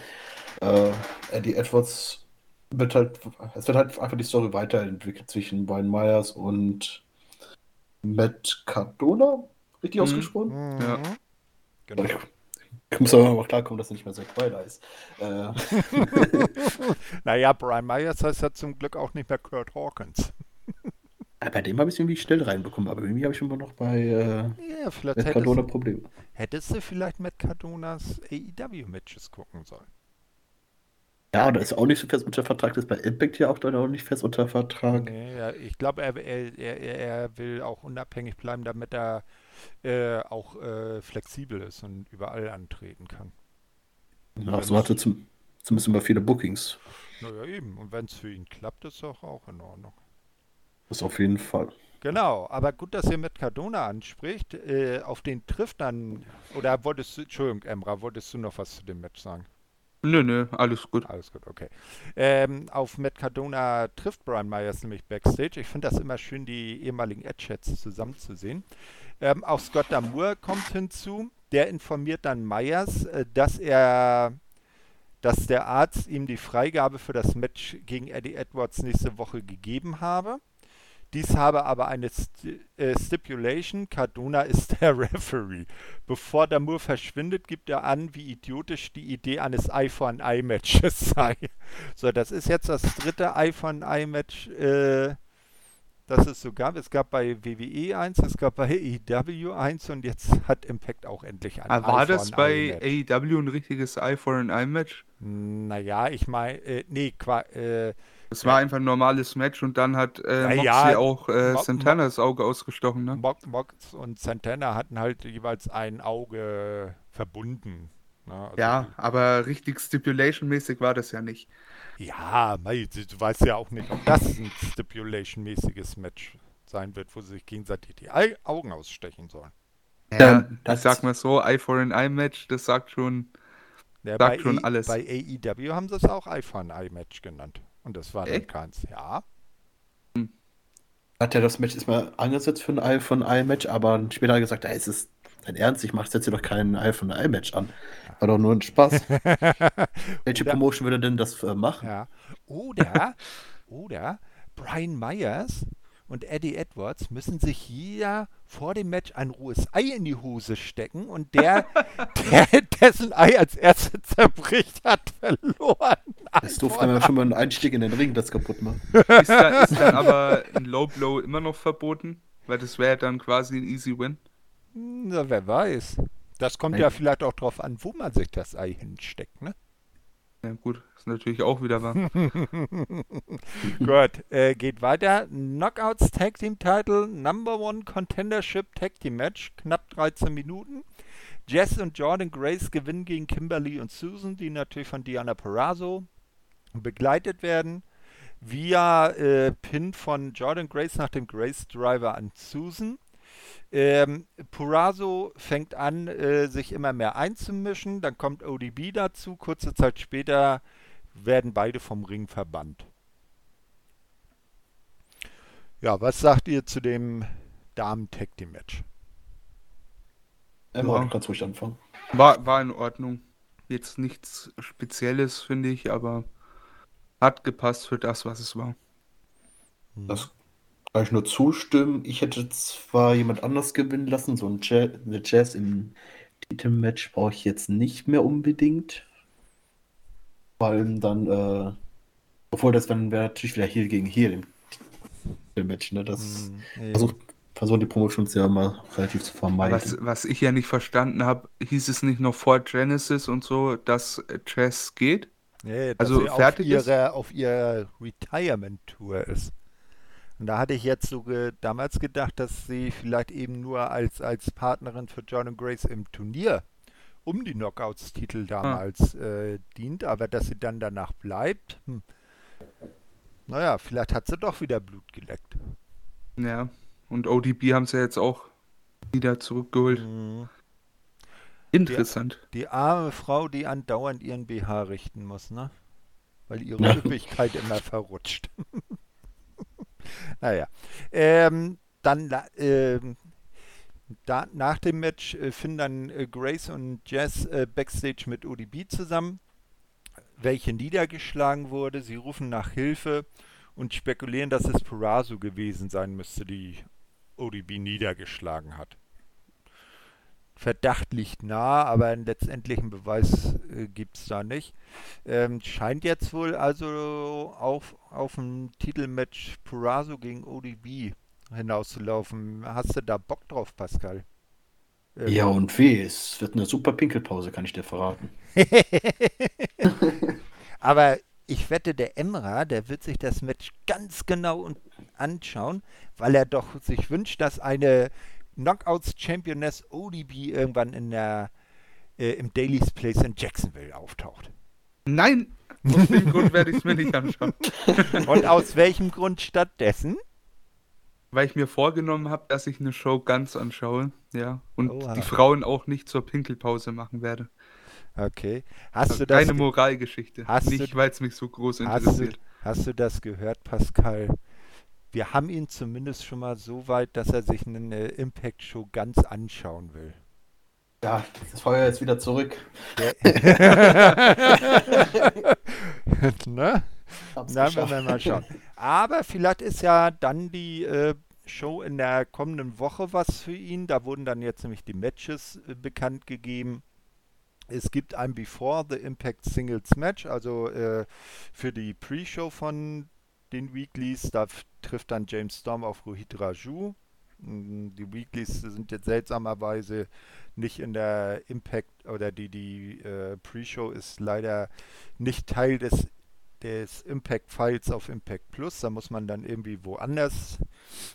C: Äh, Eddie Edwards wird halt, es wird halt einfach die Story weiterentwickelt zwischen Brian Myers und Matt Cardona, richtig
B: Mhm.
C: ausgesprochen?
B: Ja.
A: Genau.
C: Ich, muss aber auch klarkommen, dass er nicht mehr Zack Ryder ist. Äh,
A: naja, Brian Myers heißt ja zum Glück auch nicht mehr Kurt Hawkins.
C: bei dem habe ich es irgendwie schnell reinbekommen, aber irgendwie habe ich immer noch bei äh,
A: Ja, vielleicht
C: Matt Cardona Probleme.
A: hättest du vielleicht Matt Cardonas AEW-Matches gucken sollen.
C: Ja, da ist auch nicht so fest unter Vertrag, das ist bei Impact ja auch dann auch nicht fest unter Vertrag.
A: Nee, ja, ich glaube, er, er, er, er will auch unabhängig bleiben, damit er äh, auch äh, flexibel ist und überall antreten kann.
C: Ja, so hatte zum, zumindest immer viele Bookings.
A: Naja, eben. Und wenn es für ihn klappt, ist doch auch in Ordnung.
C: Das auf jeden Fall.
A: Genau, aber gut, dass ihr mit Cardona anspricht. Äh, auf den trifft dann, oder wolltest du, Entschuldigung, Emra, wolltest du noch was zu dem Match sagen?
B: Nö, nö, alles gut.
A: Alles gut, okay. Ähm, auf Matt Cardona trifft Brian Myers nämlich Backstage. Ich finde das immer schön, die ehemaligen Edge-Chats zusammenzusehen. Ähm, auch Scott Damour kommt hinzu. Der informiert dann Myers, äh, dass er, dass der Arzt ihm die Freigabe für das Match gegen Eddie Edwards nächste Woche gegeben habe. Dies habe aber eine äh, Stipulation. Cardona ist der Referee. Bevor Damour verschwindet, gibt er an, wie idiotisch die Idee eines Eye for an Eye Matches sei. So, das ist jetzt das dritte Eye for an Eye Match, äh, das es so gab. Es gab bei WWE 1, es gab bei AEW 1 und jetzt hat Impact auch endlich ein
B: Ah,
A: Eye
B: war das bei. AEW ein richtiges Eye for an Eye Match?
A: Naja, ich meine, äh, nee, qua, äh,
B: Es war einfach ein normales Match und dann hat äh, Moxley
A: ja,
B: auch äh,
A: Mo-
B: Santanas Auge ausgestochen, ne?
A: Mox, Mox und Santana hatten halt jeweils ein Auge verbunden. Ne? Also
B: Ja, aber richtig Stipulation-mäßig war das ja nicht.
A: Ja, mei, du, weißt ja auch nicht, ob das ein Stipulation-mäßiges Match sein wird, wo sie sich gegenseitig die Augen ausstechen sollen.
B: Ja, ich
C: das-
B: sag mal so, Eye for an Eye Match, das sagt schon,
A: Ja,
B: Sagt
A: bei,
B: schon
A: A-
B: alles.
A: bei AEW haben sie es auch Eye for an Eye Match genannt. Und das war dann
B: Echt?
A: keins. Ja.
C: Hat er das Match erstmal angesetzt für ein Eye von Eye Match, aber später hat er gesagt, ey, ist es dein Ernst? Ich mach setze dir doch kein Eye von Eye Match an. War doch nur ein Spaß. Welche
A: Oder-
C: Promotion würde denn das äh, machen?
A: ja. Oder, oder Brian Myers und Eddie Edwards müssen sich hier vor dem Match ein rohes Ei in die Hose stecken und der, der dessen Ei als erstes zerbricht, hat verloren.
C: Das ist doof, wenn man schon mal einen Einstieg in den Ring das kaputt macht.
B: ist, da, ist dann aber ein Low Blow immer noch verboten? Weil das wäre dann quasi ein Easy Win.
A: Na, wer weiß. Das kommt
C: Nein.
A: ja vielleicht auch drauf an, wo man sich das Ei hinsteckt, ne?
B: Ja, gut, ist natürlich auch wieder wahr.
A: Gut, äh, geht weiter. Knockouts Tag Team Title, Number One Contendership Tag Team Match, knapp 13 Minuten. Jess und Jordan Grace gewinnen gegen Kimberly und Susan, die natürlich von Diana Perazzo begleitet werden. Via äh, Pin von Jordan Grace nach dem Grace Driver an Susan. Ähm, Purazo fängt an, äh, sich immer mehr einzumischen. Dann kommt ODB dazu. Kurze Zeit später werden beide vom Ring verbannt. Ja, was sagt ihr zu dem Damen-Tag-Team-Match?
C: Emma,
B: Ja.
C: du kannst ruhig anfangen.
B: War, war in Ordnung. Jetzt nichts Spezielles, finde ich, aber hat gepasst für das, was es war.
C: Das kann ich nur zustimmen. Ich hätte zwar jemand anders gewinnen lassen, so ein Jazz, eine Jazz im Titelmatch brauche ich jetzt nicht mehr unbedingt. Vor allem dann, äh, obwohl das dann wäre natürlich wieder Heal gegen Heal im, im Match, ne? Das
A: Hm, nee.
C: versucht, versuchen die Promotions ja immer relativ zu vermeiden.
B: Was, was ich ja nicht verstanden habe, hieß es nicht noch vor Genesis und so, dass äh, Chess geht?
A: Nee, dass
B: Also
A: sie auf
B: fertig ist?
A: ihrer, auf ihrer Retirement-Tour ist. Und da hatte ich jetzt so ge damals gedacht, dass sie vielleicht eben nur als, als Partnerin für John und Grace im Turnier um die Knockouts-Titel damals äh, dient, aber dass sie dann danach bleibt. Hm. Naja, vielleicht hat sie doch wieder Blut geleckt.
B: Ja. Und ODB haben sie ja jetzt auch wieder zurückgeholt.
A: Mhm.
B: Interessant.
A: Die arme Frau, die andauernd ihren BH richten muss, ne? Weil ihre. Üppigkeit immer verrutscht. naja. Ähm, dann ähm, da, nach dem Match äh, finden dann äh, Grace und Jess äh, backstage mit ODB zusammen, welche niedergeschlagen wurde. Sie rufen nach Hilfe und spekulieren, dass es Purazo gewesen sein müsste, die ODB niedergeschlagen hat. Verdacht liegt nah, aber einen letztendlichen Beweis äh, gibt es da nicht. Ähm, scheint jetzt wohl also auf, auf ein Titelmatch Purazo gegen ODB hinauszulaufen. Hast du da Bock drauf, Pascal? Ähm,
C: ja, und weh, es wird eine super Pinkelpause, kann ich dir verraten.
A: Aber ich wette, der Emra, der wird sich das Match ganz genau anschauen, weil er doch sich wünscht, dass eine Knockouts Championess ODB irgendwann in der, äh, im Daily's Place in Jacksonville auftaucht.
B: Nein! Aus dem Grund werde ich es mir nicht anschauen.
A: Und aus welchem Grund stattdessen?
B: Weil ich mir vorgenommen habe, dass ich eine Show ganz anschaue. Ja. Und
A: Oha.
B: die Frauen auch nicht zur Pinkelpause machen werde.
A: Okay. Hast
B: Also
A: du das,
B: keine
A: ge-
B: Moralgeschichte.
A: hast
B: Nicht, weil es mich so groß
A: hast, du,
B: interessiert.
A: hast du das gehört, Pascal? Wir haben ihn zumindest schon mal so weit, dass er sich eine Impact-Show ganz anschauen will.
C: Ja, das Feuer ist wieder zurück.
A: ne? Na, werden wir mal schauen. Aber vielleicht ist ja dann die äh, Show in der kommenden Woche was für ihn. Da wurden dann jetzt nämlich die Matches äh, bekannt gegeben. Es gibt ein Before the Impact Singles Match, also äh, für die Pre-Show von den Weeklies. Da trifft dann James Storm auf Rohit Raju. Mm, Die Weeklies sind jetzt seltsamerweise nicht in der Impact oder die, die äh, Pre-Show ist leider nicht Teil des des Impact Files auf Impact Plus. Da muss man dann irgendwie woanders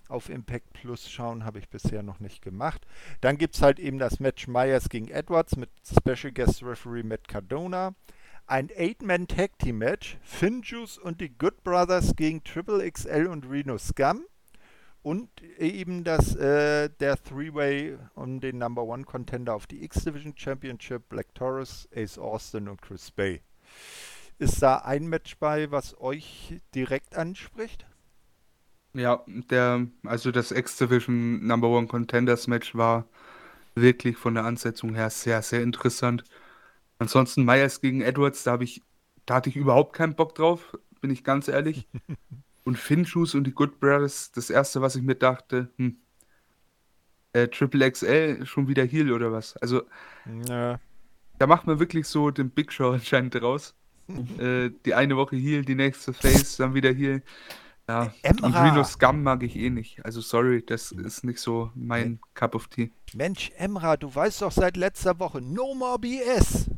A: auf Impact Plus schauen. Habe ich bisher noch nicht gemacht. Dann gibt es halt eben das Match Myers gegen Edwards mit Special Guest Referee Matt Cardona. Ein Eight-Man Tag Team Match. Finjuice und die Good Brothers gegen Triple XL und Reno Scum. Und eben das, äh, der Three-Way um den Number One Contender auf die X-Division Championship. Black Taurus, Ace Austin und Chris Bay. Ist da ein Match bei, was euch direkt anspricht?
B: Ja, der, also das X-Division Number One Contenders Match war wirklich von der Ansetzung her sehr, sehr interessant. Ansonsten Myers gegen Edwards, da habe ich, da hatte ich überhaupt keinen Bock drauf, bin ich ganz ehrlich. Und Finchus und die Good Brothers, das erste, was ich mir dachte, hm, äh, Triple XL schon wieder Heal oder was? Also
A: Nö.
B: da macht man wirklich so den Big Show anscheinend draus. äh, die eine Woche Heal, die nächste Face, dann wieder Heal. Ja, und
A: Emra.
B: Reno Scum mag ich eh nicht. Also sorry, das ist nicht so mein Cup of Tea.
A: Mensch, Emra, du weißt doch seit letzter Woche, no more BS.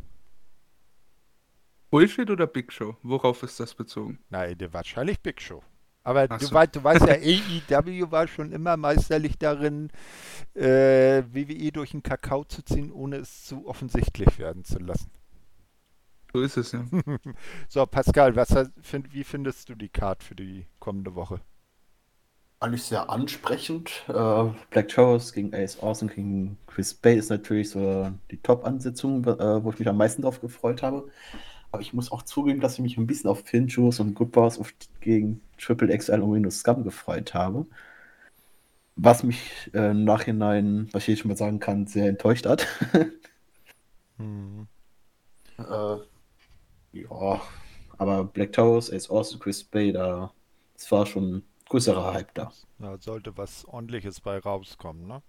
B: Bullshit oder Big Show? Worauf ist das bezogen?
A: Nein, der wahrscheinlich Big Show. Aber
B: Ach
A: du,
B: so.
A: weißt, du weißt ja, AEW war schon immer meisterlich darin, äh, WWE durch den Kakao zu ziehen, ohne es zu offensichtlich werden zu lassen.
B: So ist es ja.
A: So, Pascal, was, find, wie findest du die Card für die kommende Woche?
C: Eigentlich sehr ansprechend. Äh, Black Taurus gegen Ace Austin gegen Chris Bay ist natürlich so die Top-Ansetzung, äh, wo ich mich am meisten drauf gefreut habe. Aber ich muss auch zugeben, dass ich mich ein bisschen auf Finchos und Good Boss auf, gegen Triple XL und Windows Scum gefreut habe. Was mich äh, im Nachhinein, was ich jetzt schon mal sagen kann, sehr enttäuscht hat.
A: Hm.
C: Äh, ja, aber Black Taurus, Ace Austin, Chris Bay, da, es war schon ein größerer Hype da.
A: Da sollte was ordentliches bei rauskommen, ne?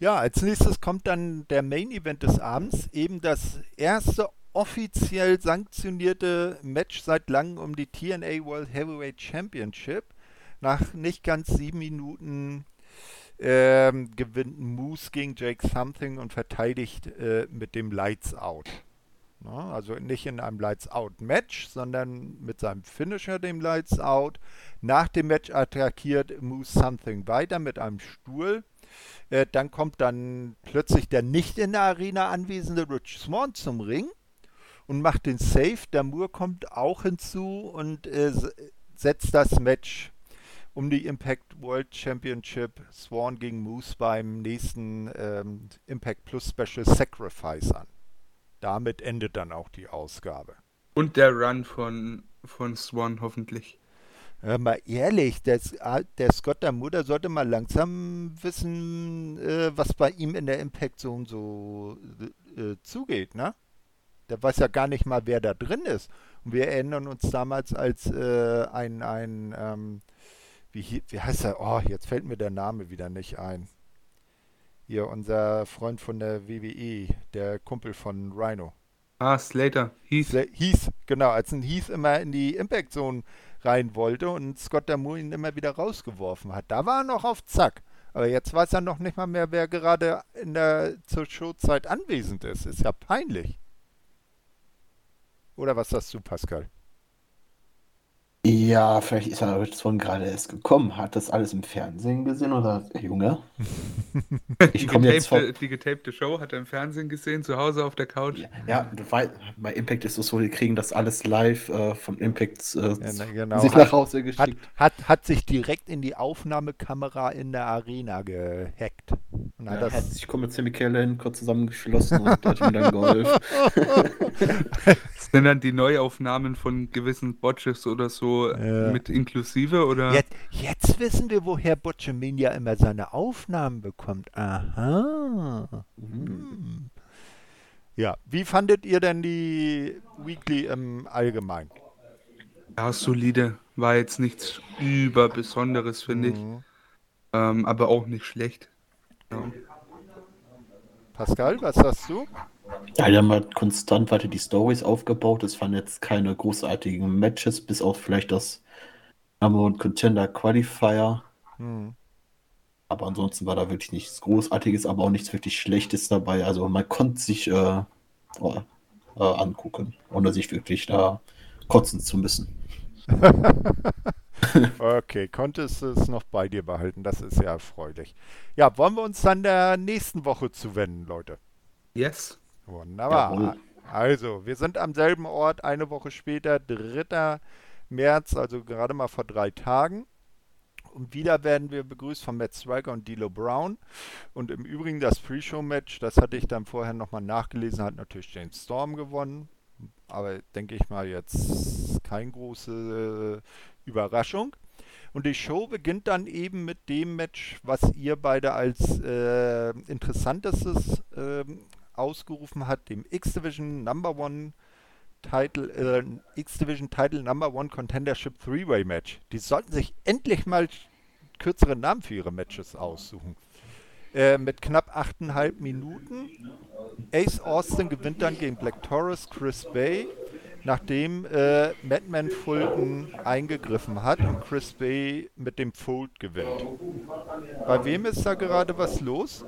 A: Ja, als nächstes kommt dann der Main Event des Abends, eben das erste offiziell sanktionierte Match seit langem um die TNA World Heavyweight Championship. Nach nicht ganz sieben Minuten ähm, gewinnt Moose gegen Jake Something und verteidigt äh, mit dem Lights Out. Na, also nicht in einem Lights Out Match, sondern mit seinem Finisher, dem Lights Out. Nach dem Match attackiert Moose Something weiter mit einem Stuhl. Äh, dann kommt dann plötzlich der nicht in der Arena anwesende Rich Swan zum Ring und macht den Save. Der Moore kommt auch hinzu und äh, setzt das Match um die Impact World Championship Swan gegen Moose beim nächsten ähm, Impact Plus Special Sacrifice an. Damit endet dann auch die Ausgabe.
B: Und der Run von, von Swan hoffentlich.
A: Hör mal ehrlich, der, der Scott der Mutter sollte mal langsam wissen, äh, was bei ihm in der Impact Zone so äh, zugeht, ne? Der weiß ja gar nicht mal, wer da drin ist. Und wir erinnern uns damals, als äh, ein, ein ähm, wie, wie heißt er? Oh, jetzt fällt mir der Name wieder nicht ein. Hier, unser Freund von der WWE, der Kumpel von Rhino.
B: Ah, Slater.
A: Heath. Sl Heath, genau. Als ein Heath immer in die Impact Zone rein wollte und Scott Damour ihn immer wieder rausgeworfen hat. Da war er noch auf Zack. Aber jetzt weiß er noch nicht mal mehr, wer gerade in der zur Showzeit anwesend ist. Ist ja peinlich. Oder was sagst du, Pascal?
C: Ja, vielleicht ist er von gerade erst gekommen. Hat das alles im Fernsehen gesehen oder Junge?
B: Ich komme jetzt von... Die getapte Show hat er im Fernsehen gesehen, zu Hause auf der Couch.
C: Ja, ja weil bei Impact ist es so, die kriegen das alles live äh, von Impact äh, ja, genau. sich nach Hause geschickt.
A: Hat, hat, hat, sich direkt in die Aufnahmekamera in der Arena gehackt.
C: Na, ja, das... hat sich mit Sammy Kellen kurz zusammengeschlossen und hat ihm dann geholfen.
B: das sind dann die Neuaufnahmen von gewissen Botches oder so ja. mit inklusive oder?
A: Jetzt, jetzt, wissen wir, woher Butchemin immer seine Aufnahmen bekommt. Aha. Mhm. Ja, wie fandet ihr denn die Weekly im Allgemeinen?
B: Ja, solide. War jetzt nichts überbesonderes, finde mhm. ich. Ähm, aber auch nicht schlecht. Ja.
A: Pascal, was sagst du?
C: Ja, die haben halt konstant weiter die Stories aufgebaut. Es waren jetzt keine großartigen Matches, bis auf vielleicht das Number One Contender Qualifier. Hm. Aber ansonsten war da wirklich nichts Großartiges, aber auch nichts wirklich Schlechtes dabei. Also man konnte sich äh, äh, angucken, ohne sich wirklich da kotzen zu müssen.
A: okay, konntest du es noch bei dir behalten. Das ist ja erfreulich. Ja, wollen wir uns dann der nächsten Woche zuwenden, Leute?
B: Yes.
A: Wunderbar. Jawohl. Also, wir sind am selben Ort, eine Woche später, 3. März, also gerade mal vor drei Tagen. Und wieder werden wir begrüßt von Matt Striker und D'Lo Brown. Und im Übrigen das Pre-Show-Match, das hatte ich dann vorher nochmal nachgelesen, hat natürlich James Storm gewonnen. Aber denke ich mal jetzt keine große äh, Überraschung. Und die Show beginnt dann eben mit dem Match, was ihr beide als äh, interessantestes äh, ausgerufen hat, dem X-Division Number One Title, äh, X-Division Title Number One Contendership Three-Way Match. Die sollten sich endlich mal kürzere Namen für ihre Matches aussuchen. Äh, mit knapp 8,5 Minuten. Ace Austin gewinnt dann gegen Black Taurus, Chris Bay, nachdem äh, Madman Fulton eingegriffen hat und Chris Bay mit dem Fold gewinnt. Bei wem ist da gerade was los?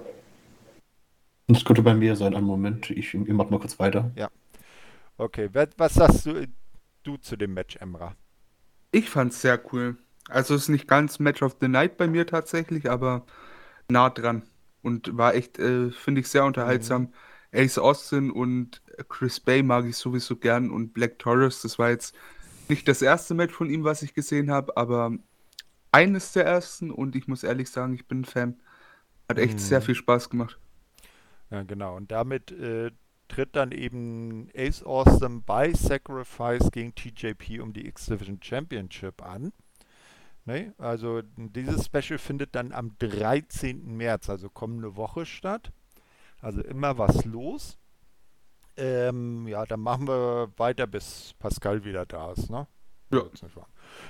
C: Das könnte bei mir sein, einen Moment. Ich, ich mach mal kurz weiter.
A: Ja. Okay, was sagst du, du zu dem Match, Emra?
B: Ich fand's sehr cool. Also es ist nicht ganz Match of the Night bei mir tatsächlich, aber nah dran. Und war echt, äh, finde ich, sehr unterhaltsam. Mhm. Ace Austin und Chris Bay mag ich sowieso gern und Black Taurus, das war jetzt nicht das erste Match von ihm, was ich gesehen habe, aber eines der ersten und ich muss ehrlich sagen, ich bin ein Fan. Hat echt mhm. sehr viel Spaß gemacht.
A: Ja, genau. Und damit äh, tritt dann eben Ace Austin bei Sacrifice gegen TJP um die X-Division Championship an. Ne? Also dieses Special findet dann am 13. März, also kommende Woche statt. Also immer was los. Ähm, ja, dann machen wir weiter, bis Pascal wieder da ist, ne? Ja.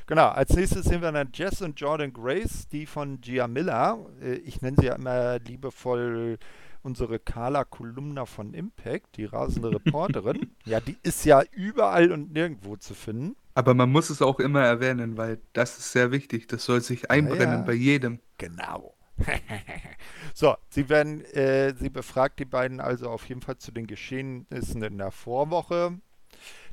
A: Genau, als nächstes sehen wir dann Jess und Jordan Grace, die von Gia Miller, äh, ich nenne sie ja immer liebevoll unsere Carla Kolumna von Impact, die rasende Reporterin. ja, die ist ja überall und nirgendwo zu finden.
B: Aber man muss es auch immer erwähnen, weil das ist sehr wichtig. Das soll sich einbrennen ja, ja. bei jedem.
A: Genau. so, sie werden, äh, sie befragt die beiden also auf jeden Fall zu den Geschehnissen in der Vorwoche.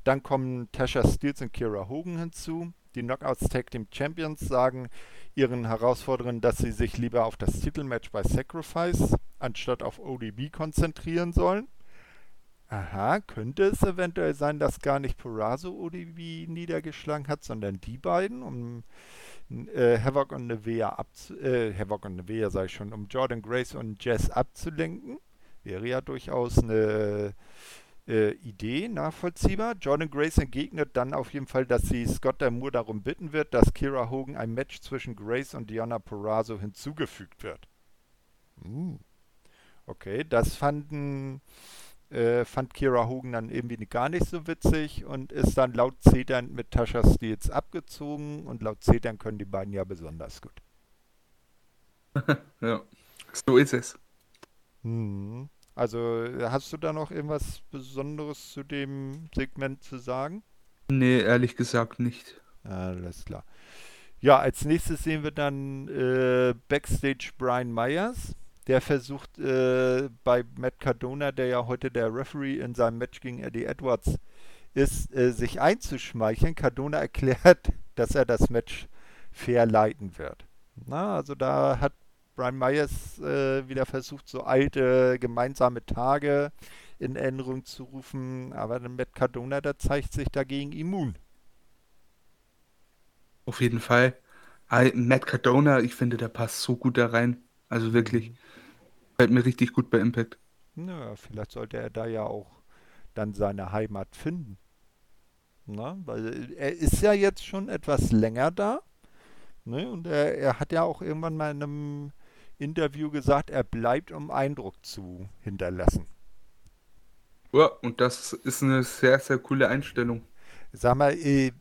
A: Dann kommen Tasha Steels und Kira Hogan hinzu. Die Knockouts Tag Team Champions sagen ihren Herausforderern, dass sie sich lieber auf das Titelmatch bei Sacrifice anstatt auf ODB konzentrieren sollen. Aha, könnte es eventuell sein, dass gar nicht Purazo ODB niedergeschlagen hat, sondern die beiden, um äh, Havoc und Nevea abzu äh, Havoc und Nevea sage ich schon, um Jordan Grace und Jess abzulenken. Wäre ja durchaus eine äh, Idee nachvollziehbar. Jordan Grace entgegnet dann auf jeden Fall, dass sie Scott Moore darum bitten wird, dass Kira Hogan ein Match zwischen Grace und Diana Purazo hinzugefügt wird. Uh. Okay, das fanden äh, fand Kira Hogan dann irgendwie gar nicht so witzig und ist dann laut Zetern mit Tasha Steels abgezogen und laut Zetern können die beiden ja besonders gut.
B: ja, so ist es.
A: Hm. Also hast du da noch irgendwas Besonderes zu dem Segment zu sagen?
B: Nee, ehrlich gesagt nicht.
A: Alles klar. Ja, als nächstes sehen wir dann äh, Backstage Brian Myers der versucht äh, bei Matt Cardona, der ja heute der Referee in seinem Match gegen Eddie Edwards ist, äh, sich einzuschmeicheln. Cardona erklärt, dass er das Match fair leiten wird. Na, also da hat Brian Myers äh, wieder versucht, so alte gemeinsame Tage in Erinnerung zu rufen, aber Matt Cardona, der zeigt sich dagegen immun.
B: Auf jeden Fall. Matt Cardona, ich finde, der passt so gut da rein. Also wirklich. Mhm. Fällt mir richtig gut bei Impact.
A: Ja, vielleicht sollte er da ja auch dann seine Heimat finden. Na, weil er ist ja jetzt schon etwas länger da. Ne? Und er, er hat ja auch irgendwann mal in einem Interview gesagt, er bleibt, um Eindruck zu hinterlassen.
B: Ja, und das ist eine sehr, sehr coole Einstellung.
A: Sag mal, äh,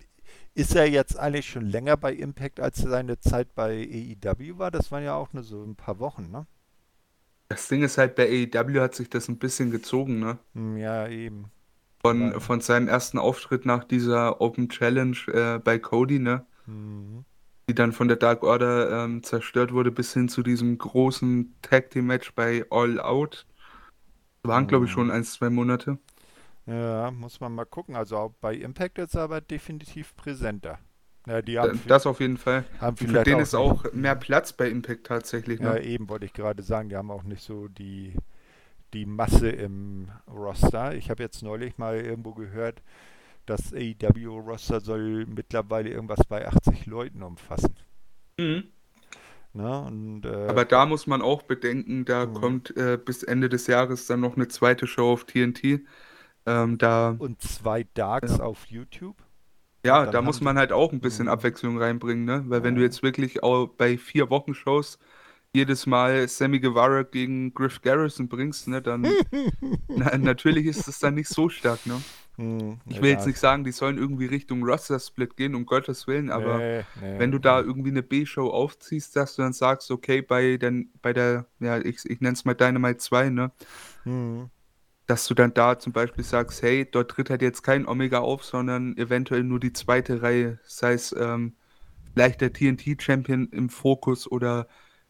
A: ist er jetzt eigentlich schon länger bei Impact, als seine Zeit bei AEW war? Das waren ja auch nur so ein paar Wochen, ne?
B: Das Ding ist halt, bei AEW hat sich das ein bisschen gezogen, ne?
A: Hm, ja, eben.
B: Von, von seinem ersten Auftritt nach dieser Open Challenge äh, bei Cody, ne? Mhm. Die dann von der Dark Order ähm, zerstört wurde, bis hin zu diesem großen Tag Team Match bei All Out. Das waren, mhm. glaube ich, schon ein, zwei Monate.
A: Ja, muss man mal gucken. Also bei Impact ist er aber definitiv präsenter. Ja, die haben
B: das auf jeden Fall. Haben für den ist auch mehr Platz bei Impact tatsächlich.
A: Ne? Ja, eben wollte ich gerade sagen, die haben auch nicht so die, die Masse im Roster. Ich habe jetzt neulich mal irgendwo gehört, das AEW-Roster soll mittlerweile irgendwas bei 80 Leuten umfassen. Mhm.
B: Na, und, äh, Aber da muss man auch bedenken, da mhm. kommt äh, bis Ende des Jahres dann noch eine zweite Show auf TNT. Ähm, da,
A: und zwei Darks ja. auf YouTube.
B: Ja, da muss man halt auch ein bisschen mhm. Abwechslung reinbringen, ne? Weil wenn du jetzt wirklich auch bei vier Wochen Shows jedes Mal Sammy Guevara gegen Griff Garrison bringst, ne, dann na, natürlich ist es dann nicht so stark, ne? Hm, ich will jetzt nicht sagen, die sollen irgendwie Richtung Roster-Split gehen, um Gottes Willen, aber nee, nee, wenn du da irgendwie eine B-Show aufziehst, dass du dann sagst, okay, bei, den, bei der, ja, ich, ich nenne es mal Dynamite 2, ne? Mhm dass du dann da zum Beispiel sagst, hey, dort tritt halt jetzt kein Omega auf, sondern eventuell nur die zweite Reihe. Sei es ähm, vielleicht der TNT-Champion im Fokus oder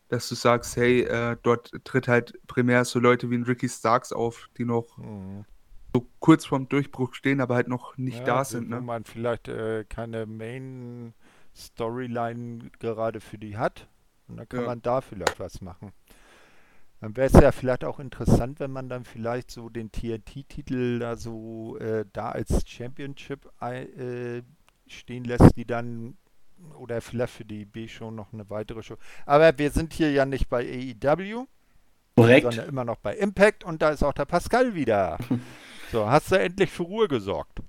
B: dass du sagst, hey, äh, dort tritt halt primär so Leute wie ein Ricky Starks auf, die noch mhm. so kurz vorm Durchbruch stehen, aber halt noch nicht ja, da sind.
A: Ne? man vielleicht äh, keine Main-Storyline gerade für die hat. Und dann kann ja. man da vielleicht was machen. Dann wäre es ja vielleicht auch interessant, wenn man dann vielleicht so den TNT-Titel da so äh, da als Championship äh, stehen lässt, die dann oder vielleicht für die B-Show noch eine weitere Show. Aber wir sind hier ja nicht bei AEW,
C: Korrekt.
A: sondern immer noch bei Impact und da ist auch der Pascal wieder. so, hast du endlich für Ruhe gesorgt.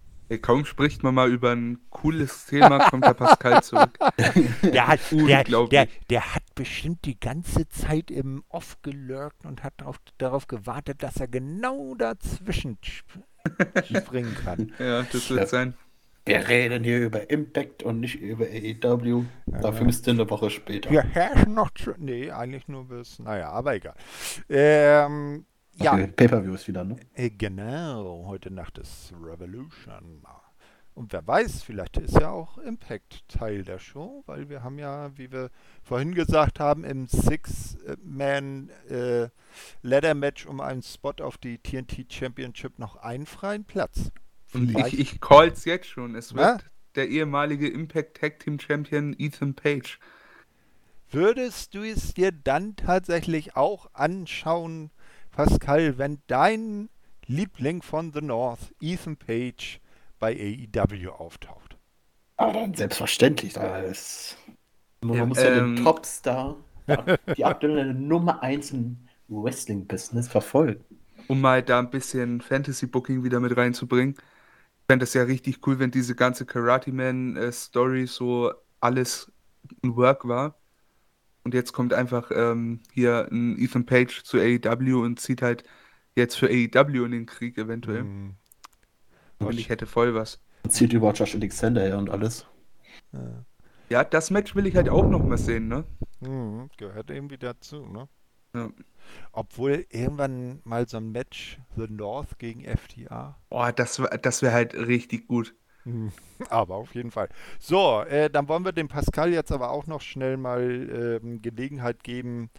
B: Kaum spricht man mal über ein cooles Thema, kommt der Pascal zurück.
A: Der hat, der, der, der, hat bestimmt die ganze Zeit im Off gelurkt und hat darauf, darauf gewartet, dass er genau dazwischen springen kann.
B: Ja, das wird sein.
C: Wir reden hier über Impact und nicht über AEW. Dafür müsst ihr eine Woche später.
A: Wir herrschen noch. zu- Nee, eigentlich nur bis. Naja, aber egal. Ähm, ja,
C: Okay, Pay-Per-Views wieder, ne?
A: äh, genau. Heute Nacht ist Revolution. Und wer weiß, vielleicht ist ja auch Impact Teil der Show, weil wir haben ja, wie wir vorhin gesagt haben, im Six-Man-Ladder-Match um einen Spot auf die TNT Championship noch einen freien Platz.
B: Und ich, ich call's jetzt schon. Es wird
A: Na?
B: der ehemalige Impact Tag Team Champion Ethan Page.
A: Würdest du es dir dann tatsächlich auch anschauen, Pascal, wenn dein Liebling von The North, Ethan Page, bei AEW auftaucht?
C: Aber dann selbstverständlich. Da ist, man
B: Ja,
C: muss ja
B: ähm,
C: den Topstar, ja, die aktuelle Nummer 1 im Wrestling-Business verfolgen.
B: Um mal da ein bisschen Fantasy Booking wieder mit reinzubringen. Ich fände das ja richtig cool, wenn diese ganze Karate Man äh, Story so alles ein Work war. Und jetzt kommt einfach ähm, hier ein Ethan Page zu AEW und zieht halt jetzt für AEW in den Krieg eventuell.
A: Hm,
B: Und ich hätte voll was.
C: Zieht über Josh Alexander her und alles.
A: äh,
B: Ja, das Match will ich halt auch noch mal sehen, ne?
A: hm, gehört irgendwie dazu, ne?
B: Ja.
A: Obwohl irgendwann mal so ein Match The North gegen FTA.
B: Boah, das, das wäre halt richtig gut.
A: Hm, Aber auf jeden Fall. So, äh, dann wollen wir dem Pascal jetzt aber auch noch schnell mal ähm, Gelegenheit geben,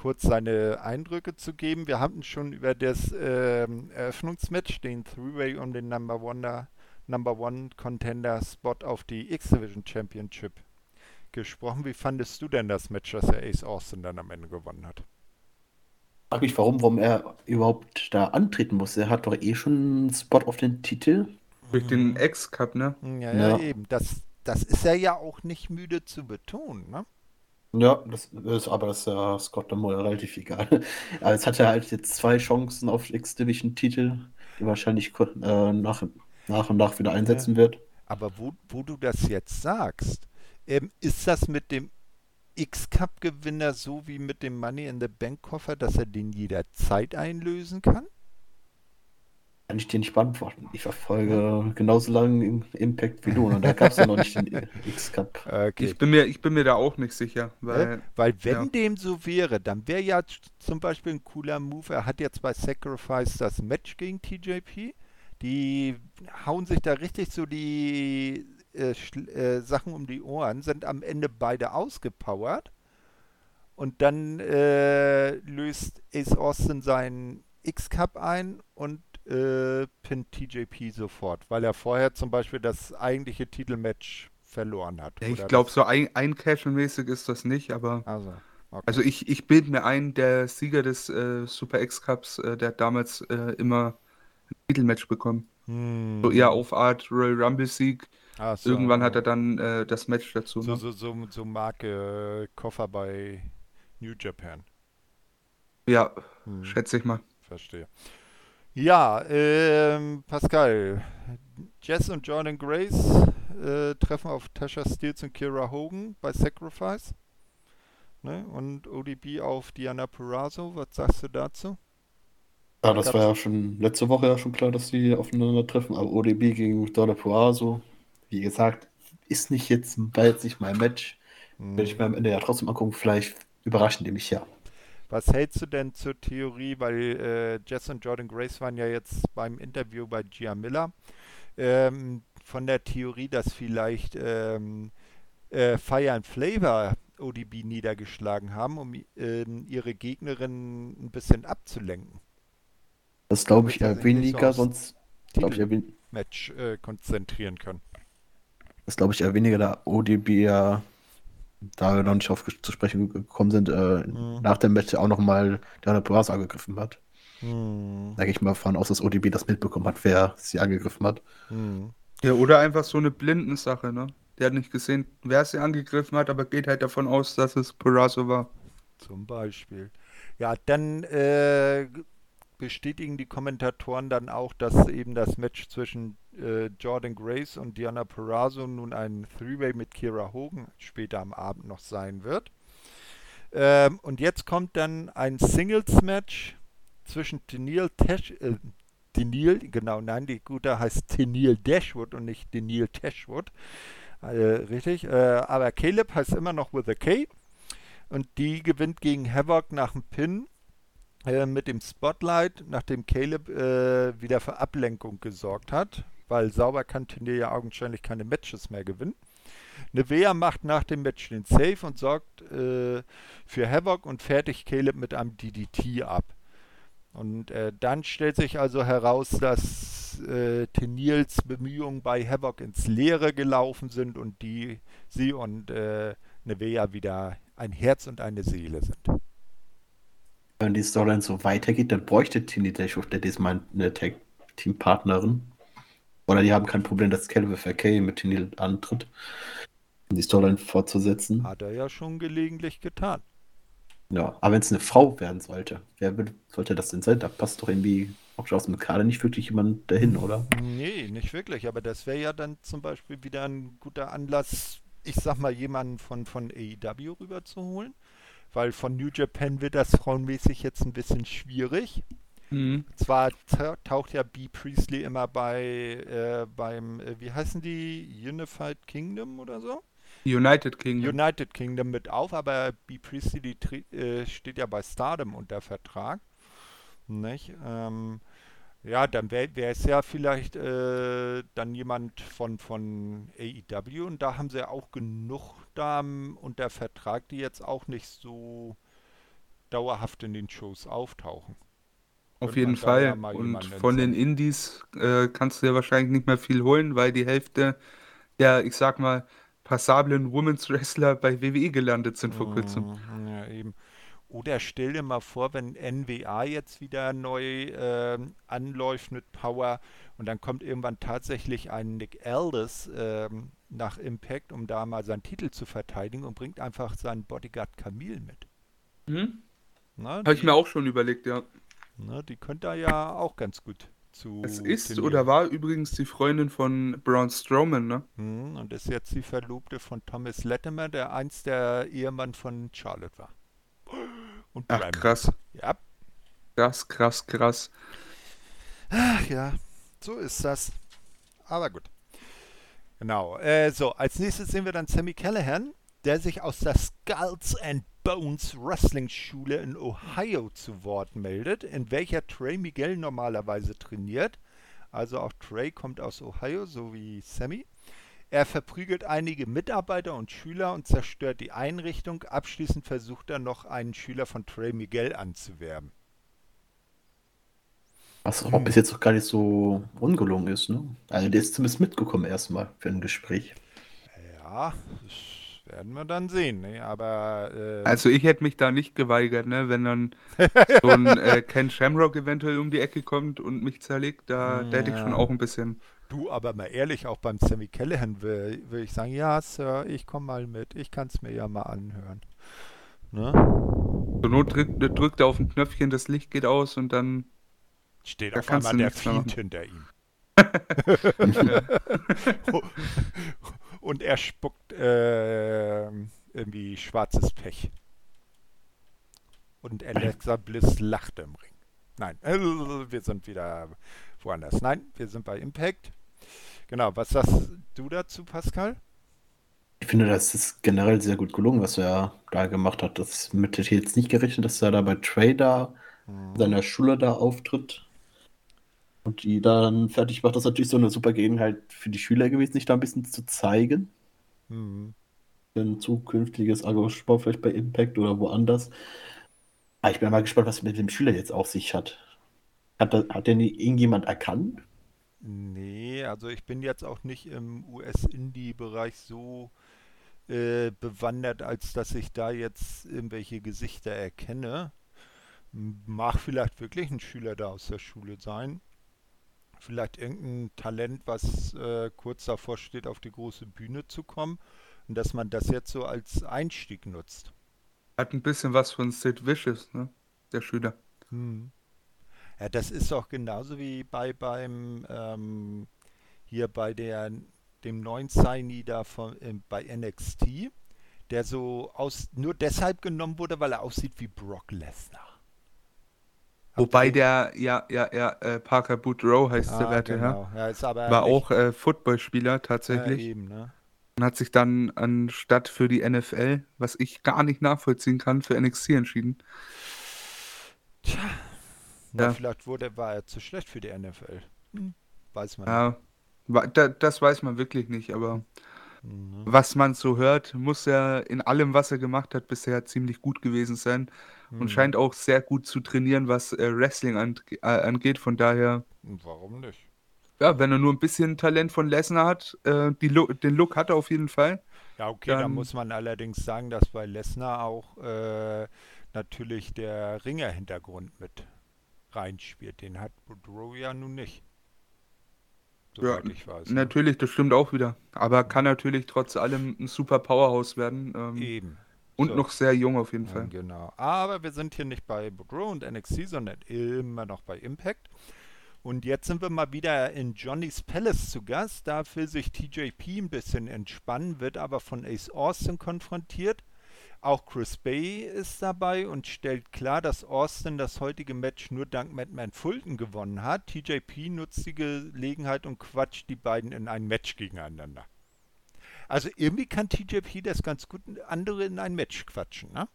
A: kurz seine Eindrücke zu geben. Wir hatten schon über das ähm, Eröffnungsmatch, den Three-Way um den Number One, Number One Contender Spot auf die X-Division Championship gesprochen. Wie fandest du denn das Match, das der Ace Austin dann am Ende gewonnen hat?
C: frage mich, warum, warum er überhaupt da antreten muss. Er hat doch eh schon einen Spot auf den Titel.
B: Durch den X-Cup, ne?
A: Ja, ja,
C: Ja.
A: eben. Das, das ist er ja auch nicht müde zu betonen, ne?
C: Ja, das ist aber das ist ja Scott Moore relativ egal. Aber jetzt hat er halt jetzt zwei Chancen auf X-Division-Titel, die wahrscheinlich äh, nach, nach und nach wieder einsetzen wird.
A: Aber wo, wo du das jetzt sagst, ähm, ist das mit dem X-Cup-Gewinner so wie mit dem Money in the Bank-Koffer, dass er den jederzeit einlösen kann?
C: Kann ich dir nicht beantworten. Ich verfolge genauso lange im Impact wie du. Und da gab es ja noch nicht den X-Cup.
A: Okay.
B: Ich bin mir, ich bin mir da auch nicht sicher, weil
A: Weil wenn
B: ja.
A: dem so wäre, dann wäre ja zum Beispiel ein cooler Move. Er hat jetzt bei Sacrifice das Match gegen TJP. Die hauen sich da richtig so die äh, äh, Sachen um die Ohren, sind am Ende beide ausgepowert. Und dann äh, löst Ace Austin seinen X-Cup ein und äh, pinnt TJP sofort, weil er vorher zum Beispiel das eigentliche Titelmatch verloren hat.
B: ich glaube, so ein, ein mäßig ist das nicht, aber
A: Also, okay.
B: also ich, ich bilde mir ein, der Sieger des äh, Super X-Cups, äh, der hat damals äh, immer ein Titelmatch bekommen.
A: Hm.
B: So eher auf Art Royal Rumble-Sieg.
A: So,
B: Irgendwann hat er dann äh, das Match dazu.
A: so,
B: Ne?
A: so, so, so Marke äh, Koffer bei New Japan.
B: Ja,
A: Hm,
B: schätze ich mal.
A: verstehe. Ja, ähm, Pascal, Jess und Jordan Grace äh, treffen auf Tasha Steels und Kira Hogan bei Sacrifice. Ne? Und ODB auf Diana Purrazzo. Was sagst du dazu?
C: Ja, das war ja schon letzte Woche ja schon klar, dass die aufeinandertreffen. Aber ODB gegen Donna Puaso, wie gesagt, ist nicht jetzt, war jetzt nicht mein Match.
A: Hm.
C: Werde ich mir am Ende ja trotzdem angucken. Vielleicht überraschen die mich ja.
A: Was hältst du denn zur Theorie, weil äh, Jess und Jordan Grace waren ja jetzt beim Interview bei Gia Miller, ähm, von der Theorie, dass vielleicht ähm, äh, Fire and Flavor ODB niedergeschlagen haben, um ähm, ihre Gegnerin ein bisschen abzulenken.
C: Das glaube ich
A: Damit er
C: eher
A: so
C: weniger, sonst glaube ich eher,
A: Match äh, konzentrieren können.
C: das glaube ich eher weniger, da ODB ja, da wir noch nicht auf zu sprechen gekommen sind, äh,
A: Mhm.
C: nach dem Match auch nochmal Donna Puaso angegriffen hat.
A: Hm.
C: Da gehe ich mal davon aus, dass ODB das mitbekommen hat, wer sie angegriffen hat.
A: Hm.
B: Ja, oder einfach so eine Blindensache, ne? Der hat nicht gesehen, wer sie angegriffen hat, aber geht halt davon aus, dass es Purazo war.
A: Zum Beispiel. Ja, dann äh, bestätigen die Kommentatoren dann auch, dass eben das Match zwischen äh, Jordan Grace und Diana Perazzo nun ein Three-Way mit Kira Hogan später am Abend noch sein wird. Ähm, und jetzt kommt dann ein Singles-Match zwischen Tennille Tash, äh, Denil, genau, nein, die gute heißt Tenil Dashwood und nicht Denil Tashwood. Äh, richtig. Äh, aber Caleb heißt immer noch with a K. Und die gewinnt gegen Havoc nach dem Pin äh, mit dem Spotlight, nachdem Caleb äh, wieder für Ablenkung gesorgt hat, weil sauber kann Tenil ja augenscheinlich keine Matches mehr gewinnen. Nevea macht nach dem Match den Save und sorgt äh, für Havoc und fertigt Caleb mit einem DDT ab. Und äh, dann stellt sich also heraus, dass äh, Tenils Bemühungen bei Havoc ins Leere gelaufen sind und die sie und äh, Nevea wieder ein Herz und eine Seele sind.
C: Wenn die Storyline so weitergeht, dann bräuchte Tini Dashwood diesmal eine Tag-Team-Partnerin. Oder die haben kein Problem, dass Calvin FK mit Tini antritt, um die Storyline fortzusetzen.
A: Hat er ja schon gelegentlich getan.
C: Ja, aber wenn es eine Frau werden sollte, wer würde, sollte das denn sein? Da passt doch irgendwie auch aus dem Kader nicht wirklich jemand dahin, oder?
A: Nee, nicht wirklich. Aber das wäre ja dann zum Beispiel wieder ein guter Anlass, ich sag mal, jemanden von, von AEW rüberzuholen. Weil von New Japan wird das frauenmäßig jetzt ein bisschen schwierig.
B: Mhm.
A: Zwar ta- taucht ja B. Priestley immer bei äh, beim, äh, wie heißen die, Unified Kingdom oder so?
B: United Kingdom.
A: United Kingdom mit auf, aber B. Priestley die, äh, steht ja bei Stardom unter Vertrag. Nicht? Ähm, ja, dann wäre es ja vielleicht äh, dann jemand von, von AEW und da haben sie ja auch genug Damen unter Vertrag, die jetzt auch nicht so dauerhaft in den Shows auftauchen.
B: Auf jeden Fall.
A: ja
B: Und von den. Indies äh, kannst du ja wahrscheinlich nicht mehr viel holen, weil die Hälfte der, ich sag mal, passablen Women's Wrestler bei WWE gelandet sind vor kurzem.
A: Mhm, Ja, eben. Oder stell dir mal vor, wenn NWA jetzt wieder neu ähm, anläuft mit Power und dann kommt irgendwann tatsächlich ein Nick Aldis ähm, nach Impact, um da mal seinen Titel zu verteidigen und bringt einfach seinen Bodyguard Camille mit.
B: Mhm. Habe ich mir auch schon überlegt, ja.
A: na, die könnte er ja auch ganz gut zu
B: Es ist
A: trainieren.
B: oder war übrigens die Freundin von Braun Strowman, ne?
A: Hm, und ist jetzt die Verlobte von Thomas Latimer, der einst der Ehemann von Charlotte war. Und
B: Ach,
A: Bram.
B: krass.
A: Ja,
B: Krass, krass, krass.
A: Ach ja, so ist das. Aber gut. Genau. Äh, so, als nächstes sehen wir dann Sammy Callahan, der sich aus der Skulls and Bones Wrestling Schule in Ohio zu Wort meldet, in welcher Trey Miguel normalerweise trainiert. Also auch Trey kommt aus Ohio, so wie Sammy. Er verprügelt einige Mitarbeiter und Schüler und zerstört die Einrichtung. Abschließend versucht er noch einen Schüler von Trey Miguel anzuwerben.
C: Was
A: Hm.
C: auch bis jetzt noch gar nicht so ungelungen ist, ne? Also der ist zumindest mitgekommen erstmal für ein Gespräch.
A: Ja, das werden wir dann sehen. Ne? Aber äh,
B: Also ich hätte mich da nicht geweigert, ne? Wenn dann so ein äh, Ken Shamrock eventuell um die Ecke kommt und mich zerlegt, da, da hätte ich schon
A: Ja.
B: auch ein bisschen.
A: Du, aber mal ehrlich, auch beim Sammy Callahan will, will ich sagen, ja, Sir, ich komme mal mit. Ich kann es mir ja mal anhören. Ne?
B: Zur Not drückt, drückt er auf ein Knöpfchen, das Licht geht aus und dann.
A: Steht
B: Da
A: auf
B: kannst
A: einmal
B: du
A: der Fiend hinter ihm. Und er spuckt äh, irgendwie schwarzes Pech. Und Alexa Bliss lacht im Ring. Nein, wir sind wieder woanders. Nein, wir sind bei Impact. Genau, was sagst du dazu, Pascal?
C: Ich finde, das ist generell sehr gut gelungen, was er da gemacht hat. Das mit hätte ich jetzt nicht gerechnet, dass er da bei Trader seiner Schule da auftritt und die dann fertig macht. Das ist natürlich so eine super Gelegenheit für die Schüler gewesen, sich da ein bisschen zu zeigen.
A: Hm.
C: Für ein zukünftiges Engagement vielleicht bei Impact oder woanders. Aber ich bin mal gespannt, was mit dem Schüler jetzt auf sich hat. Hat, da- hat denn irgendjemand erkannt?
A: Nee, also ich bin jetzt auch nicht im US-Indie-Bereich so äh, bewandert, als dass ich da jetzt irgendwelche Gesichter erkenne. Mag vielleicht wirklich ein Schüler da aus der Schule sein. Vielleicht irgendein Talent, was äh, kurz davor steht, auf die große Bühne zu kommen. Und dass man das jetzt so als Einstieg nutzt.
B: Hat ein bisschen was von Sid Vicious, ne? Der Schüler.
A: Hm. Ja, das ist auch genauso wie bei beim ähm, hier bei der dem neuen Signee da von, ähm, bei NXT, der so aus nur deshalb genommen wurde, weil er aussieht wie Brock Lesnar.
B: Wobei der, ja, ja, ja, äh, Parker Boudreau heißt der
A: Ah,
B: werte Herr.
A: genau. Ja, ist aber
B: War
A: nicht-
B: auch äh, Footballspieler
A: ja,
B: tatsächlich.
A: eben, ne?
B: Und hat sich dann anstatt für die NFL, was ich gar nicht nachvollziehen kann, für NXT entschieden.
A: Na,
B: Ja.
A: vielleicht wurde, war er zu schlecht für die NFL. Hm, weiß man
B: Ja, wa- da, das weiß man wirklich nicht, aber
A: nicht. Mhm.
B: was man so hört, muss er in allem, was er gemacht hat, bisher ziemlich gut gewesen sein und
A: Mhm.
B: scheint auch sehr gut zu trainieren, was äh, Wrestling an, äh, angeht. Von daher,
A: Und Warum nicht?
B: ja, wenn er nur ein bisschen Talent von Lesnar hat, äh, die Lo den Look hat er auf jeden Fall.
A: Ja, okay, da
B: Dann-
A: muss man allerdings sagen, dass bei Lesnar auch äh, natürlich der Ringer-Hintergrund mit reinspielt. Den hat Boudreau ja nun nicht. Soweit ich weiß.
B: Natürlich, das stimmt auch wieder. Aber kann natürlich trotz allem ein super Powerhouse werden. Ähm,
A: Eben.
B: und
A: so.
B: noch sehr jung auf jeden
A: Ja,
B: Fall.
A: genau. Aber wir sind hier nicht bei Boudreau und NXT, sondern immer noch bei Impact. Und jetzt sind wir mal wieder in Johnny's Palace zu Gast. Da will sich TJP ein bisschen entspannen, wird aber von Ace Austin konfrontiert. Auch Chris Bay ist dabei und stellt klar, dass Austin das heutige Match nur dank Madman Fulton gewonnen hat. TJP nutzt die Gelegenheit und quatscht die beiden in ein Match gegeneinander. Also irgendwie kann TJP das ganz gut andere in ein Match quatschen, ne?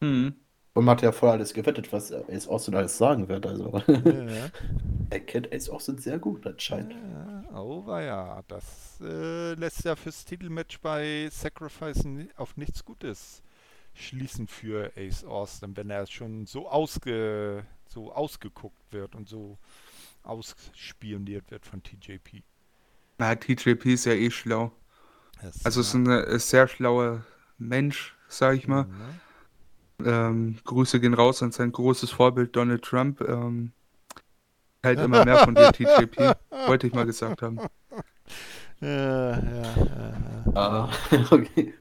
B: Mhm.
C: Und man hat ja voll alles gewettet, was Ace Austin alles sagen wird. Also,
A: Ja.
C: er kennt Ace Austin sehr gut anscheinend.
A: Ja, oh ja, das äh, lässt ja fürs Titelmatch bei Sacrifice auf nichts Gutes schließen für Ace Austin, wenn er schon so ausge so ausgeguckt wird und so ausspioniert wird von TJP.
B: Na, TJP ist ja eh schlau.
A: Das,
B: Also ist ein äh, sehr schlauer Mensch, sag ich mal.
A: ne?
B: Ähm, Grüße gehen raus an sein großes Vorbild Donald Trump. Ähm, halt immer mehr von dir, TJP. Wollte ich mal gesagt haben.
A: Ja, ja, ja.
C: Ah, okay.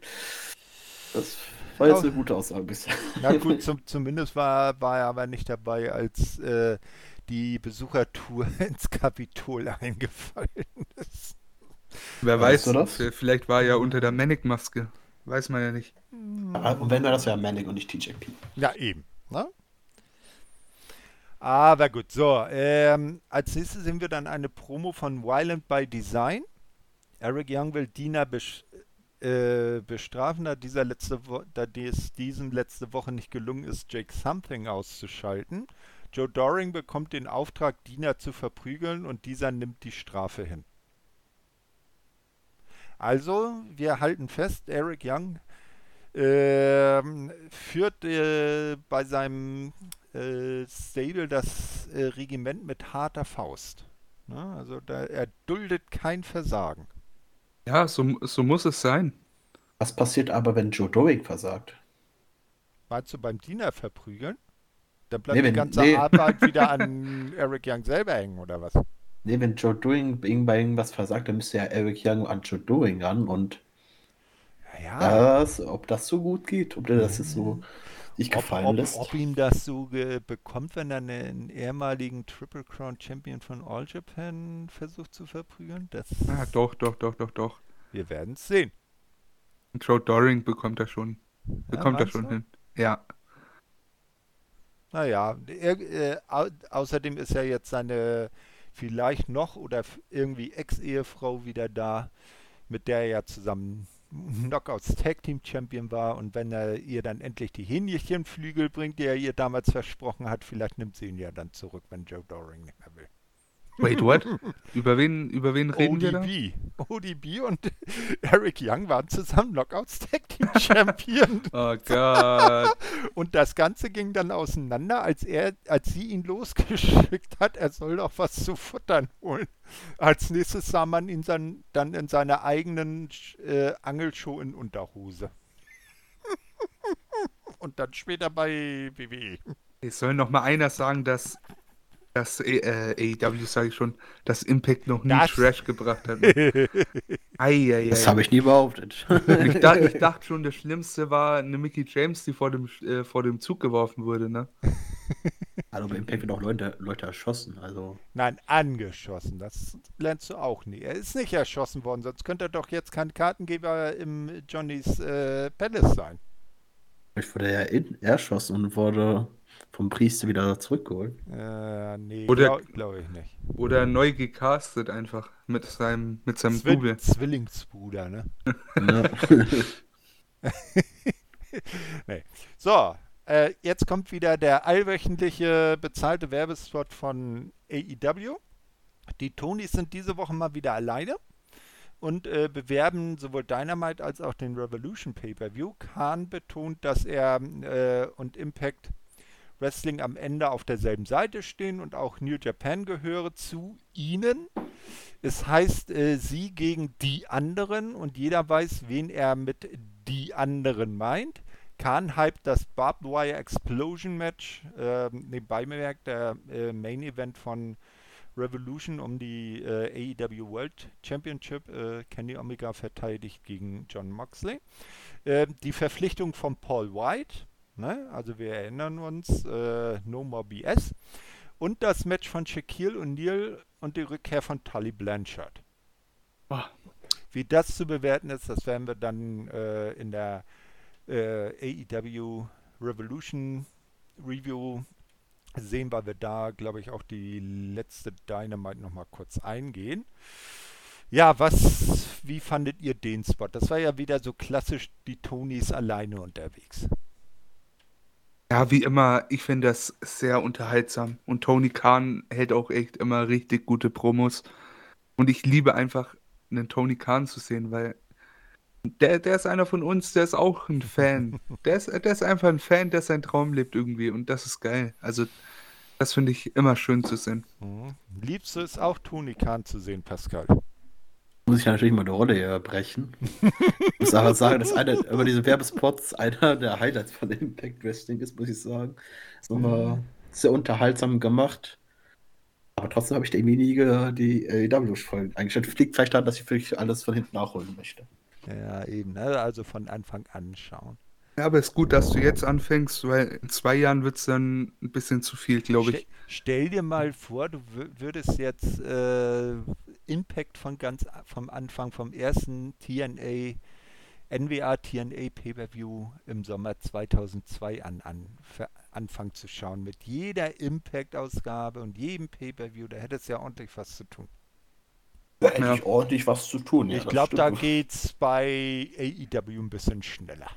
C: Das war jetzt eine gute Aussage bisher.
A: Na gut, zum, zumindest war, war er aber nicht dabei, als äh, die Besuchertour ins Kapitol eingefallen ist.
B: Wer
C: Weißt
B: weiß,
C: du das?
B: v- vielleicht war er ja unter der Manic-Maske. Weiß man ja nicht.
C: Aber- Und wenn wir das ja Manic und nicht TJP.
A: Ja, eben. Ne? Aber gut, so. Ähm, als nächstes sehen wir dann eine Promo von Violent by Design. Eric Young will Dina besch äh, bestrafen, da, dieser letzte Wo da es diesen letzte Woche nicht gelungen ist, Jake Something auszuschalten. Joe Doring bekommt den Auftrag, Dina zu verprügeln und dieser nimmt die Strafe hin. Also, wir halten fest, Eric Young ähm, führt äh, bei seinem äh, Stable das äh, Regiment mit harter Faust. Ne? Also da, er duldet kein Versagen.
B: Ja, so, so muss es sein.
C: Was passiert aber, wenn Joe Doing versagt?
A: Meinst du beim Diener verprügeln? Dann bleibt
C: Nee,
A: die
C: wenn-
A: ganze
C: nee.
A: Arbeit wieder an Eric Young selber hängen, oder was?
C: Nee, wenn Joe Doing bei irgendwas versagt, dann müsste ja Eric Young an Joe Doing ran und
A: Ja,
C: das, ob das so gut geht, ob der das jetzt so sich
A: ob,
C: gefallen
A: ob,
C: lässt.
A: ob ihm das so bekommt, wenn er einen ehemaligen Triple Crown Champion von All Japan versucht zu verprügeln, das
B: Ja, doch, doch, doch, doch, doch.
A: wir werden es sehen.
B: Joe Doring bekommt er schon. Bekommt er
A: meinst
B: schon
A: du?
B: hin. Ja.
A: Naja, er, äh, au außerdem ist ja jetzt seine vielleicht noch oder irgendwie Ex-Ehefrau wieder da, mit der er ja zusammen Knockouts Tag Team Champion war und wenn er ihr dann endlich die Hähnchenflügel bringt, die er ihr damals versprochen hat, vielleicht nimmt sie ihn ja dann zurück, wenn Joe Doring nicht mehr will.
B: Wait, what? über wen, über wen reden wir da?
A: ODB. ODB und Eric Young waren zusammen Knockouts Tag Team Champion.
B: Oh Gott.
A: Und das Ganze ging dann auseinander, als er, als sie ihn losgeschickt hat, er soll doch was zu futtern holen. Als nächstes sah man ihn dann, dann in seiner eigenen äh, Angelshow in Unterhose. Und dann später bei. WWE.
B: Es soll noch mal einer sagen, dass dass äh, AEW, sage ich schon, dass Impact noch nie
A: Das-
B: Trash gebracht hat. Ne? Eieiei.
C: Das habe ich nie behauptet.
B: Ich, dach, ich dachte schon, das Schlimmste war eine Mickey James, die vor dem, äh, vor dem Zug geworfen wurde. Ne?
C: Also bei Impact werden auch Leute, Leute erschossen. Also
A: Nein, angeschossen. Das lernst du auch nie. Er ist nicht erschossen worden, sonst könnte er doch jetzt kein Kartengeber im Johnnys äh, Palace sein.
C: ich wurde ja in, erschossen und wurde vom Priester wieder zurückgeholt.
A: Äh, nee,
B: Oder-
A: glaube glaub ich nicht.
B: Oder neu gecastet einfach mit seinem, mit seinem
A: Zwi
B: Double.
A: Zwillingsbruder, ne?
C: Ne?
A: So, äh, jetzt kommt wieder der allwöchentliche bezahlte Werbespot von AEW. Die Tonys sind diese Woche mal wieder alleine und äh, bewerben sowohl Dynamite als auch den Revolution Pay-Per-View. Khan betont, dass er äh, und Impact Wrestling am Ende auf derselben Seite stehen und auch New Japan gehöre zu ihnen. Es heißt äh, sie gegen die anderen und jeder weiß, wen er mit die anderen meint. Khan hypt das Barbed Wire Explosion Match, äh, nebenbei bemerkt, der äh, Main Event von Revolution um die äh, AEW World Championship. Äh, Kenny Omega verteidigt gegen John Moxley. Äh, die Verpflichtung von Paul White, ne? also wir erinnern uns, äh, No More BS. Und das Match von Shaquille O'Neal und die Rückkehr von Tully Blanchard.
B: Boah.
A: Wie das zu bewerten ist, das werden wir dann äh, in der äh, AEW Revolution Review sehen, weil wir da, glaube ich, auch die letzte Dynamite nochmal kurz eingehen. Ja, was, wie fandet ihr den Spot? Das war ja wieder so klassisch die Tonys alleine unterwegs.
B: Ja, wie immer, ich finde das sehr unterhaltsam. Und Tony Khan hält auch echt immer richtig gute Promos. Und ich liebe einfach, einen Tony Khan zu sehen, weil der, der ist einer von uns, der ist auch ein Fan. Der ist, der ist einfach ein Fan, der seinen Traum lebt irgendwie. Und das ist geil. Also, das finde ich immer schön zu sehen.
A: Mhm. Liebst du es auch, Tony Khan zu sehen, Pascal?
C: Muss ich ja natürlich mal eine Rolle hier brechen. Ich muss aber sagen, dass einer über diese Werbespots einer der Highlights von Impact Wrestling ist, muss ich sagen. Ist nochmal sehr unterhaltsam gemacht. Aber trotzdem habe ich irgendwie nie die AEW-Folgen eingestellt. Liegt vielleicht daran, dass ich wirklich alles von hinten nachholen möchte.
A: Ja, eben, ne? also von Anfang an schauen.
B: Ja, aber es ist gut, dass du jetzt anfängst, weil in zwei Jahren wird es dann ein bisschen zu viel, glaube ich.
A: stell dir mal vor, du wür- würdest jetzt äh, Impact von ganz vom Anfang, vom ersten TNA, NWA TNA Pay-Per-View im Sommer 2002 an, an ver- anfangen zu schauen. Mit jeder Impact-Ausgabe und jedem Pay-Per-View, da hätte es ja ordentlich was zu tun.
C: Da hätte
B: Ja.
C: ich ordentlich was zu tun. ja,
A: ich
C: das
A: glaube, da
C: stimmt.
A: geht's bei AEW ein bisschen schneller.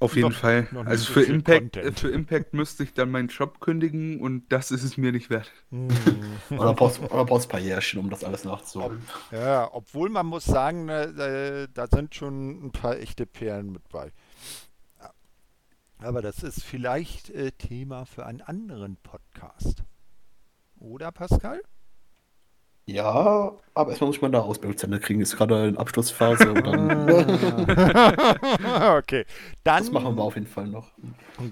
B: Auf jeden
A: Noch-
B: Fall.
A: noch
B: Also
A: so
B: für Impact,
A: Content.
B: für Impact müsste ich dann meinen Job kündigen und das ist es mir nicht wert.
C: Oder brauchst oder brauchst ein paar Jährchen, um das alles nachzuholen.
A: Ja, obwohl man muss sagen, äh, da sind schon ein paar echte Perlen mit bei. Aber das ist vielleicht äh, Thema für einen anderen Podcast. Oder, Pascal?
C: Ja, aber erstmal muss man da Ausbildung zu Ende kriegen. Ist gerade in Abschlussphase dann.
A: okay, dann.
C: das machen wir auf jeden Fall noch.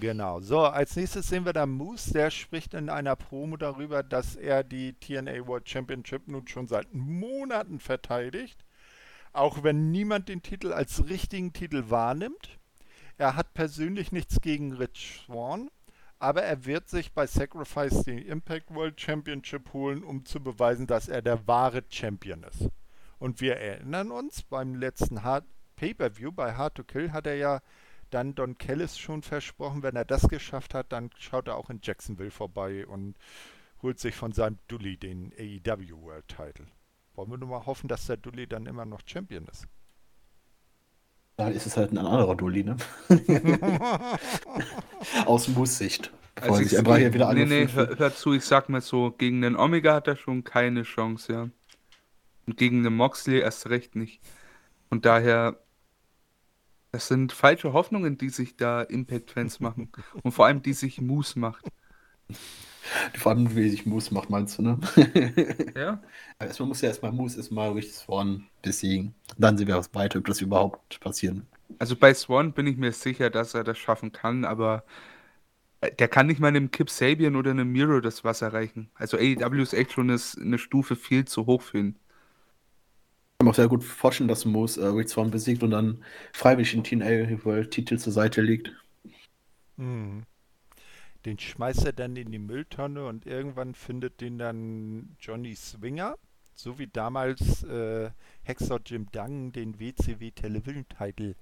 A: Genau. So, als nächstes sehen wir da Moose, der spricht in einer Promo darüber, dass er die TNA World Championship nun schon seit Monaten verteidigt, auch wenn niemand den Titel als richtigen Titel wahrnimmt. Er hat persönlich nichts gegen Rich Swan, aber er wird sich bei Sacrifice den Impact World Championship holen, um zu beweisen, dass er der wahre Champion ist. Und wir erinnern uns, beim letzten Pay-Per-View bei Hard to Kill hat er ja dann Don Kellis schon versprochen, wenn er das geschafft hat, dann schaut er auch in Jacksonville vorbei und holt sich von seinem Dully den AEW World Title. Wollen wir nur mal hoffen, dass der Dully dann immer noch Champion ist.
C: Dann ist es halt ein anderer Dulli, ne? Aus. Bevor
B: Also ich,
C: einfach hier wieder
B: nee, nee, hör, hör zu, ich sag mal so, gegen den Omega hat er schon keine Chance, ja. Und gegen den Moxley erst recht nicht. Und daher, das sind falsche Hoffnungen, die sich da Impact-Fans machen. Und vor allem, die sich Moose macht.
C: Vor allem, wie sich Moose macht, meinst du, ne?
B: Ja?
C: Aber erstmal muss ja erstmal Moose erstmal richtig Swan besiegen. Dann sehen wir was weiter, ob das überhaupt passieren.
B: Also bei Swan bin ich mir sicher, dass er das schaffen kann, aber äh, der kann nicht mal einem Kip Sabian oder einem Miro das Wasser reichen. Also AEW ist echt schon eine, eine Stufe viel zu hoch für ihn.
C: Ich kann mir auch sehr gut vorstellen, dass Moose äh, Rick Swan besiegt und dann freiwillig den TNA World Titel zur Seite legt.
A: Mhm. Den schmeißt er dann in die Mülltonne und irgendwann findet den dann Johnny Swinger, so wie damals äh, Hexer Jim Duggan den WCW Television Title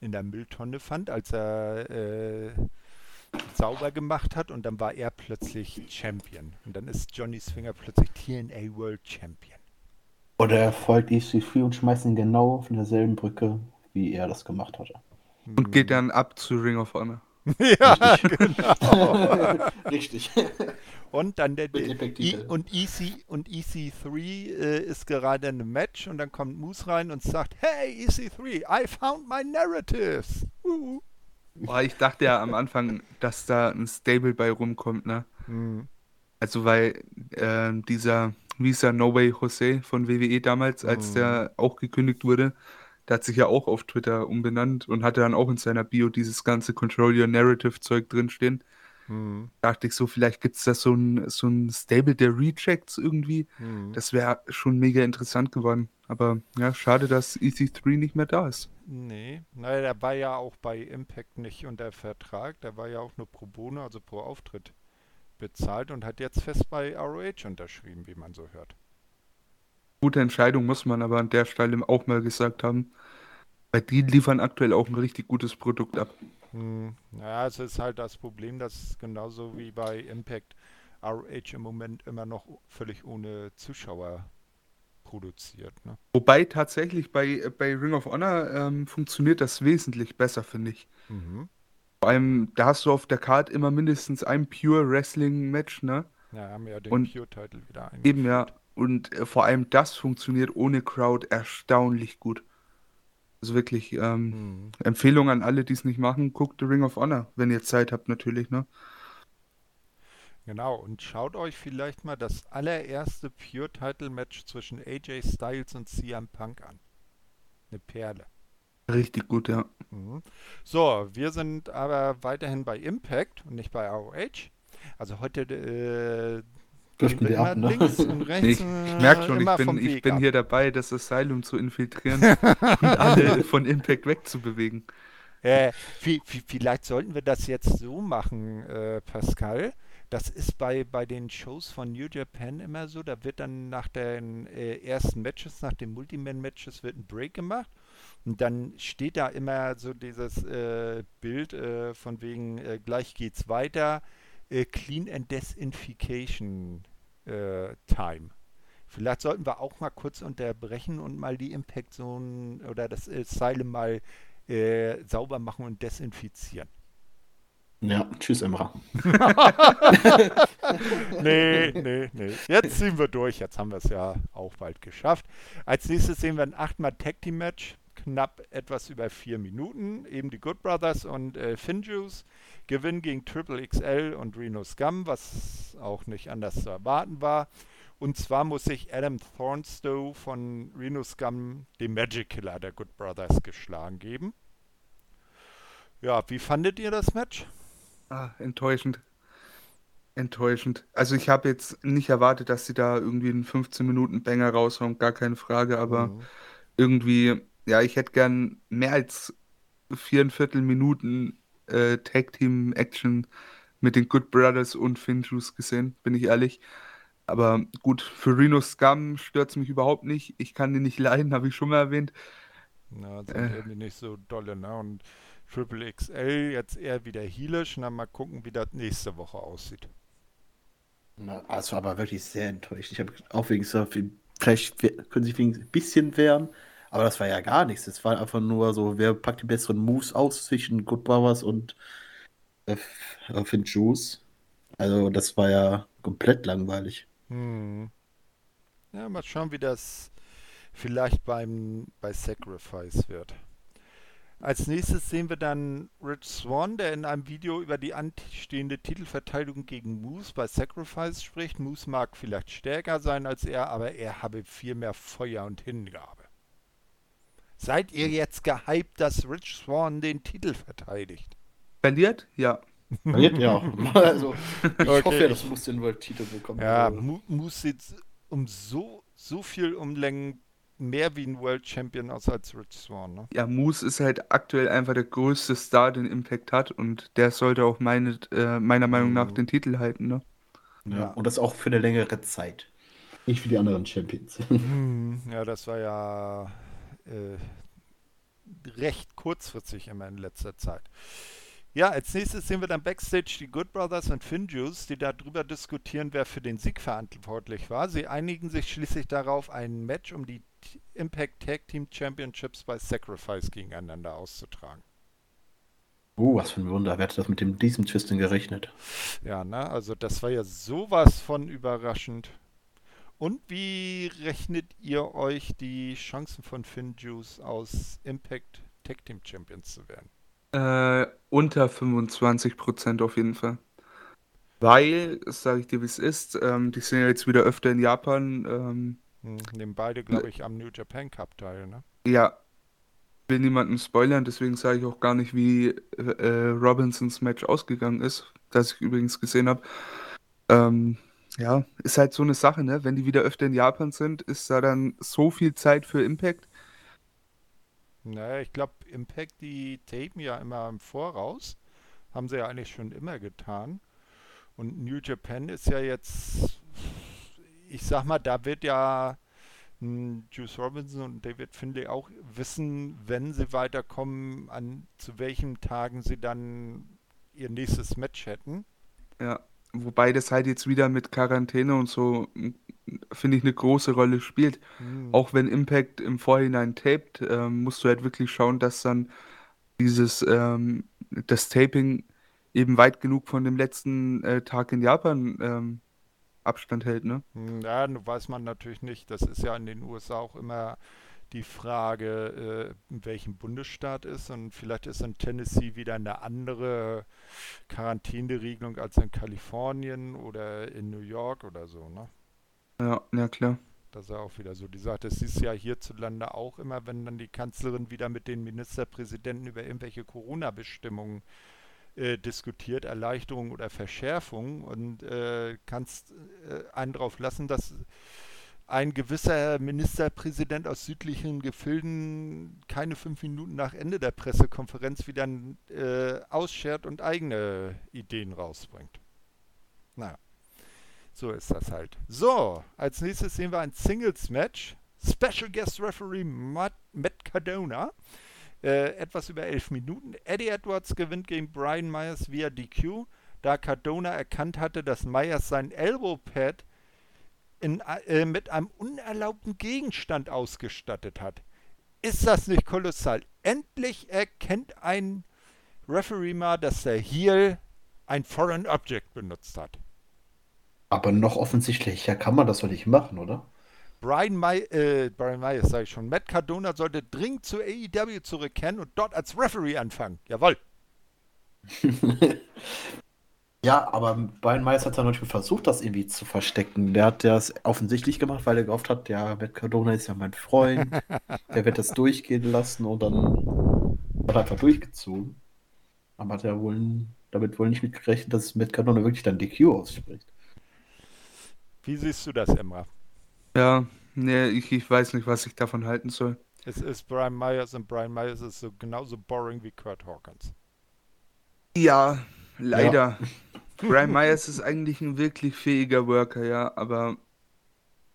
A: in der Mülltonne fand, als er äh, sauber gemacht hat und dann war er plötzlich Champion. Und dann ist Johnny Swinger plötzlich TNA World Champion.
C: Oder er folgt EC3 und schmeißt ihn genau von derselben Brücke, wie er das gemacht hatte.
B: Und geht dann ab zu Ring of Honor.
A: ja, genau.
C: Richtig.
A: Und dann der, der. I, und, EC, und EC3 äh, ist gerade in einem Match und dann kommt Moose rein und sagt, hey EC3, I found my narratives. Uh.
B: Boah, ich dachte ja am Anfang, dass da ein Stable bei rumkommt, ne?
A: Hm.
B: Also weil äh, dieser, wie ist er, No Way Jose von WWE damals, als
A: Mhm.
B: der auch gekündigt wurde, der hat sich ja auch auf Twitter umbenannt und hatte dann auch in seiner Bio dieses ganze Control Your Narrative Zeug drinstehen.
A: Hm.
B: Dachte ich so, vielleicht gibt es da so ein, so ein Stable der Rejects irgendwie.
A: Hm.
B: Das wäre schon mega interessant geworden. Aber ja, schade, dass EC3 nicht mehr da ist.
A: Nee, naja, der war ja auch bei Impact nicht unter Vertrag, der war ja auch nur pro Bono, also pro Auftritt bezahlt und hat jetzt fest bei ROH unterschrieben, wie man so hört.
B: Gute Entscheidung muss man aber an der Stelle auch mal gesagt haben. Weil die liefern aktuell auch ein richtig gutes Produkt ab.
A: Hm. Ja, es ist halt das Problem, dass genauso wie bei Impact ROH im Moment immer noch völlig ohne Zuschauer produziert. Ne?
B: Wobei tatsächlich bei, bei Ring of Honor ähm, funktioniert das wesentlich besser, finde ich.
A: Mhm.
B: Vor allem, da hast du auf der Card immer mindestens ein Pure Wrestling Match, ne?
A: Ja, haben ja den Pure-Title wieder
B: Eben ja. Und äh, vor allem das funktioniert ohne Crowd erstaunlich gut. Also wirklich, ähm,
A: Hm.
B: Empfehlung an alle, die es nicht machen, guckt The Ring of Honor, wenn ihr Zeit habt natürlich, ne?
A: Genau, und schaut euch vielleicht mal das allererste Pure-Title-Match zwischen AJ Styles und CM Punk an. Eine Perle.
B: Richtig gut, ja.
A: Mhm. So, wir sind aber weiterhin bei Impact und nicht bei ROH. Also heute äh,
C: Driften
A: wir
C: ab, ne?
A: links und rechts.
B: Ich, ich
A: äh,
B: merke schon, ich bin, ich bin hier dabei, das Asylum zu infiltrieren und alle von Impact wegzubewegen.
A: Äh, vi- vi- vielleicht sollten wir das jetzt so machen, äh, Pascal. Das ist bei, bei den Shows von New Japan immer so. Da wird dann nach den äh, ersten Matches, nach den Multiman-Matches, wird ein Break gemacht. Und dann steht da immer so dieses äh, Bild äh, von wegen, äh, gleich geht's weiter. Äh, Clean and Desinfication äh, Time. Vielleicht sollten wir auch mal kurz unterbrechen und mal die Impact Zone oder das Asylum mal äh, sauber machen und desinfizieren.
C: Ja, tschüss, Emra.
A: Nee, nee, nee. Jetzt ziehen wir durch. Jetzt haben wir es ja auch bald geschafft. Als nächstes sehen wir ein 8-mal Tag Team Match. Knapp etwas über vier Minuten. Eben die Good Brothers und äh, Finjuice gewinnen gegen Triple XL und Reno Scum, was auch nicht anders zu erwarten war. Und zwar muss sich Adam Thornstowe von Reno Scum dem Magic Killer der Good Brothers geschlagen geben. Ja, wie fandet ihr das Match?
B: Ah, enttäuschend. Enttäuschend. Also ich habe jetzt nicht erwartet, dass sie da irgendwie einen 15-Minuten-Banger raushauen, gar keine Frage, aber
A: Mhm.
B: irgendwie, ja, ich hätte gern mehr als viereinviertel Minuten äh, Tag-Team-Action mit den Good Brothers und Finjuice gesehen, bin ich ehrlich. Aber gut, für Reno Scum stört es mich überhaupt nicht. Ich kann den nicht leiden, habe ich schon mal erwähnt.
A: Ja, sind
B: Äh.
A: irgendwie nicht so dolle, ne? Und Triple XL jetzt eher wieder heelisch. Na, mal gucken, wie das nächste Woche aussieht.
C: Na, war aber wirklich sehr enttäuscht. Ich habe auch wegen so viel, vielleicht können sie sich wegen ein bisschen wehren, aber das war ja gar nichts. Es war einfach nur so, wer packt die besseren Moves aus zwischen Good Brothers und äh, äh, Finn Juice. Also das war ja komplett langweilig.
A: Hm. Ja, mal schauen, wie das vielleicht beim bei Sacrifice wird. Als nächstes sehen wir dann Rich Swan, der in einem Video über die anstehende Titelverteidigung gegen Moose bei Sacrifice spricht. Moose mag vielleicht stärker sein als er, aber er habe viel mehr Feuer und Hingabe. Seid ihr jetzt gehypt, dass Rich Swan den Titel verteidigt?
B: Verliert? Ja.
C: ja, also ich
A: Okay,
C: hoffe ja, dass Moose den World-Titel bekommt.
A: Ja,
C: Also,
A: Moose sieht um so, so viel Umlängen mehr wie ein World Champion aus als Rich Swan, ne?
B: Ja, Moose ist halt aktuell einfach der größte Star, den Impact hat und der sollte auch meine, äh, meiner Meinung nach
A: Mhm.
B: den Titel halten, ne?
C: ja.
A: Ja.
C: Und das auch für eine längere Zeit. Nicht wie die anderen Champions.
A: Hm, Ja, das war ja äh, recht kurzfristig immer in letzter Zeit. Ja, als nächstes sehen wir dann Backstage die Good Brothers und Finjuice, die darüber diskutieren, wer für den Sieg verantwortlich war. Sie einigen sich schließlich darauf, ein Match um die Impact Tag Team Championships bei Sacrifice gegeneinander auszutragen.
C: Oh, was für ein Wunder. Wer hätte das mit dem, diesem Twist denn gerechnet?
A: Ja, ne? Also das war ja sowas von überraschend. Und wie rechnet ihr euch die Chancen von Finjuice aus Impact Tag Team Champions zu werden?
B: Äh, unter 25% auf jeden Fall. Weil, das sage ich dir, wie es ist, ähm, die sind ja jetzt wieder öfter in Japan. Ähm,
A: hm, nehmen beide, glaube ich, am New Japan Cup teil, ne?
B: Ja, will niemanden spoilern, deswegen sage ich auch gar nicht, wie äh, Robinsons Match ausgegangen ist, das ich übrigens gesehen habe. Ähm, ja, ist halt so eine Sache, ne? Wenn die wieder öfter in Japan sind, ist da dann so viel Zeit für Impact.
A: Naja, ich glaube, Impact, die tapen ja immer im Voraus. Haben sie ja eigentlich schon immer getan. Und New Japan ist ja jetzt, ich sag mal, da wird ja hm, Juice Robinson und David Finlay auch wissen, wenn sie weiterkommen, an zu welchen Tagen sie dann ihr nächstes Match hätten.
B: Ja, wobei das halt jetzt wieder mit Quarantäne und so, hm, finde ich, eine große Rolle spielt. Mhm. Auch wenn Impact im Vorhinein taped, ähm, musst du halt wirklich schauen, dass dann dieses, ähm, das Taping eben weit genug von dem letzten äh, Tag in Japan ähm, Abstand hält, ne?
A: Hm, ja, weiß man natürlich nicht. Das ist ja in den USA auch immer die Frage, äh, in welchem Bundesstaat ist. Und vielleicht ist in Tennessee wieder eine andere Quarantäneregelung als in Kalifornien oder in New York oder so, ne?
B: Ja, ja klar.
A: Das ist ja auch wieder so. Die sagt, es ist ja hierzulande auch immer, wenn dann die Kanzlerin wieder mit den Ministerpräsidenten über irgendwelche Corona-Bestimmungen äh, diskutiert, Erleichterung oder Verschärfung und äh, kannst äh, einen darauf lassen, dass ein gewisser Ministerpräsident aus südlichen Gefilden keine fünf Minuten nach Ende der Pressekonferenz wieder äh, ausschert und eigene Ideen rausbringt. Naja, so ist das halt. So, als nächstes sehen wir ein Singles-Match. Special Guest Referee Matt, Matt Cardona äh, etwas über elf Minuten. Eddie Edwards gewinnt gegen Brian Myers via DQ, da Cardona erkannt hatte, dass Myers sein Elbow Pad in, äh, mit einem unerlaubten Gegenstand ausgestattet hat. Ist das nicht kolossal? Endlich erkennt ein Referee mal, dass der Heel ein Foreign Object benutzt hat.
C: Aber noch offensichtlicher kann man das doch nicht machen, oder?
A: Brian, May, äh, Brian Myers, sage ich schon. Matt Cardona sollte dringend zu AEW zurückkehren und dort als Referee anfangen. Jawohl.
C: ja, aber Brian Myers hat ja noch nicht versucht, das irgendwie zu verstecken. Der hat das offensichtlich gemacht, weil er gehofft hat, ja, Matt Cardona ist ja mein Freund. der wird das durchgehen lassen und dann hat er einfach durchgezogen. Aber hat er wohl damit wohl nicht mitgerechnet, dass Matt Cardona wirklich dann DQ ausspricht.
A: Wie siehst du das, Emra?
B: Ja, nee, ich, ich weiß nicht, was ich davon halten soll.
A: Es ist Brian Myers und Brian Myers ist so genauso boring wie Kurt Hawkins.
B: Ja, leider. Ja. Brian Myers ist eigentlich ein wirklich fähiger Worker, ja, aber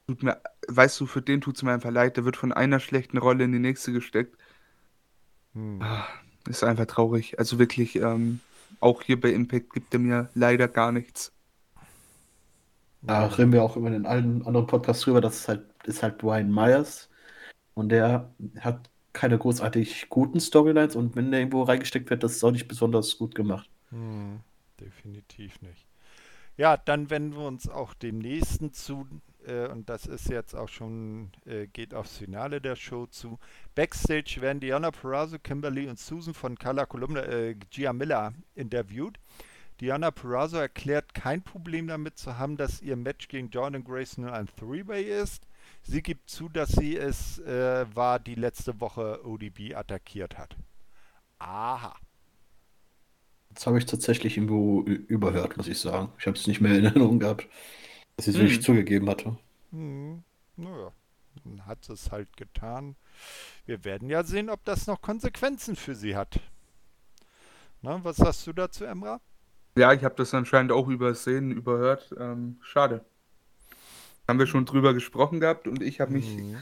B: tut mir, weißt du, für den tut es mir einfach leid. Der wird von einer schlechten Rolle in die nächste gesteckt. Hm. Ah, ist einfach traurig. Also wirklich, ähm, auch hier bei Impact gibt er mir leider gar nichts.
C: Da reden wir auch immer in allen anderen Podcasts drüber, das ist halt, ist halt Brian Myers und der hat keine großartig guten Storylines und wenn der irgendwo reingesteckt wird, das ist auch nicht besonders gut gemacht.
A: Hm, definitiv nicht. Ja, dann wenden wir uns auch dem nächsten zu äh, und das ist jetzt auch schon, äh, geht aufs Finale der Show zu. Backstage werden Diana Perazzo, Kimberly und Susan von Color Kolumna, äh, Gia Miller interviewt. Diana Perazzo erklärt kein Problem damit zu haben, dass ihr Match gegen Jordan Grace nur ein Three-Way ist. Sie gibt zu, dass sie es äh, war, die letzte Woche ODB attackiert hat. Aha.
C: Das habe ich tatsächlich irgendwo überhört, muss ich sagen. Ich habe es nicht mehr in Erinnerung gehabt, dass sie es hm. wirklich zugegeben hatte.
A: Hm. Naja, dann hat es halt getan. Wir werden ja sehen, ob das noch Konsequenzen für sie hat. Na, was sagst du dazu, Emra?
B: Ja, ich habe das anscheinend auch übersehen, überhört. Ähm, schade. Haben wir schon drüber gesprochen gehabt und ich habe mich, mhm.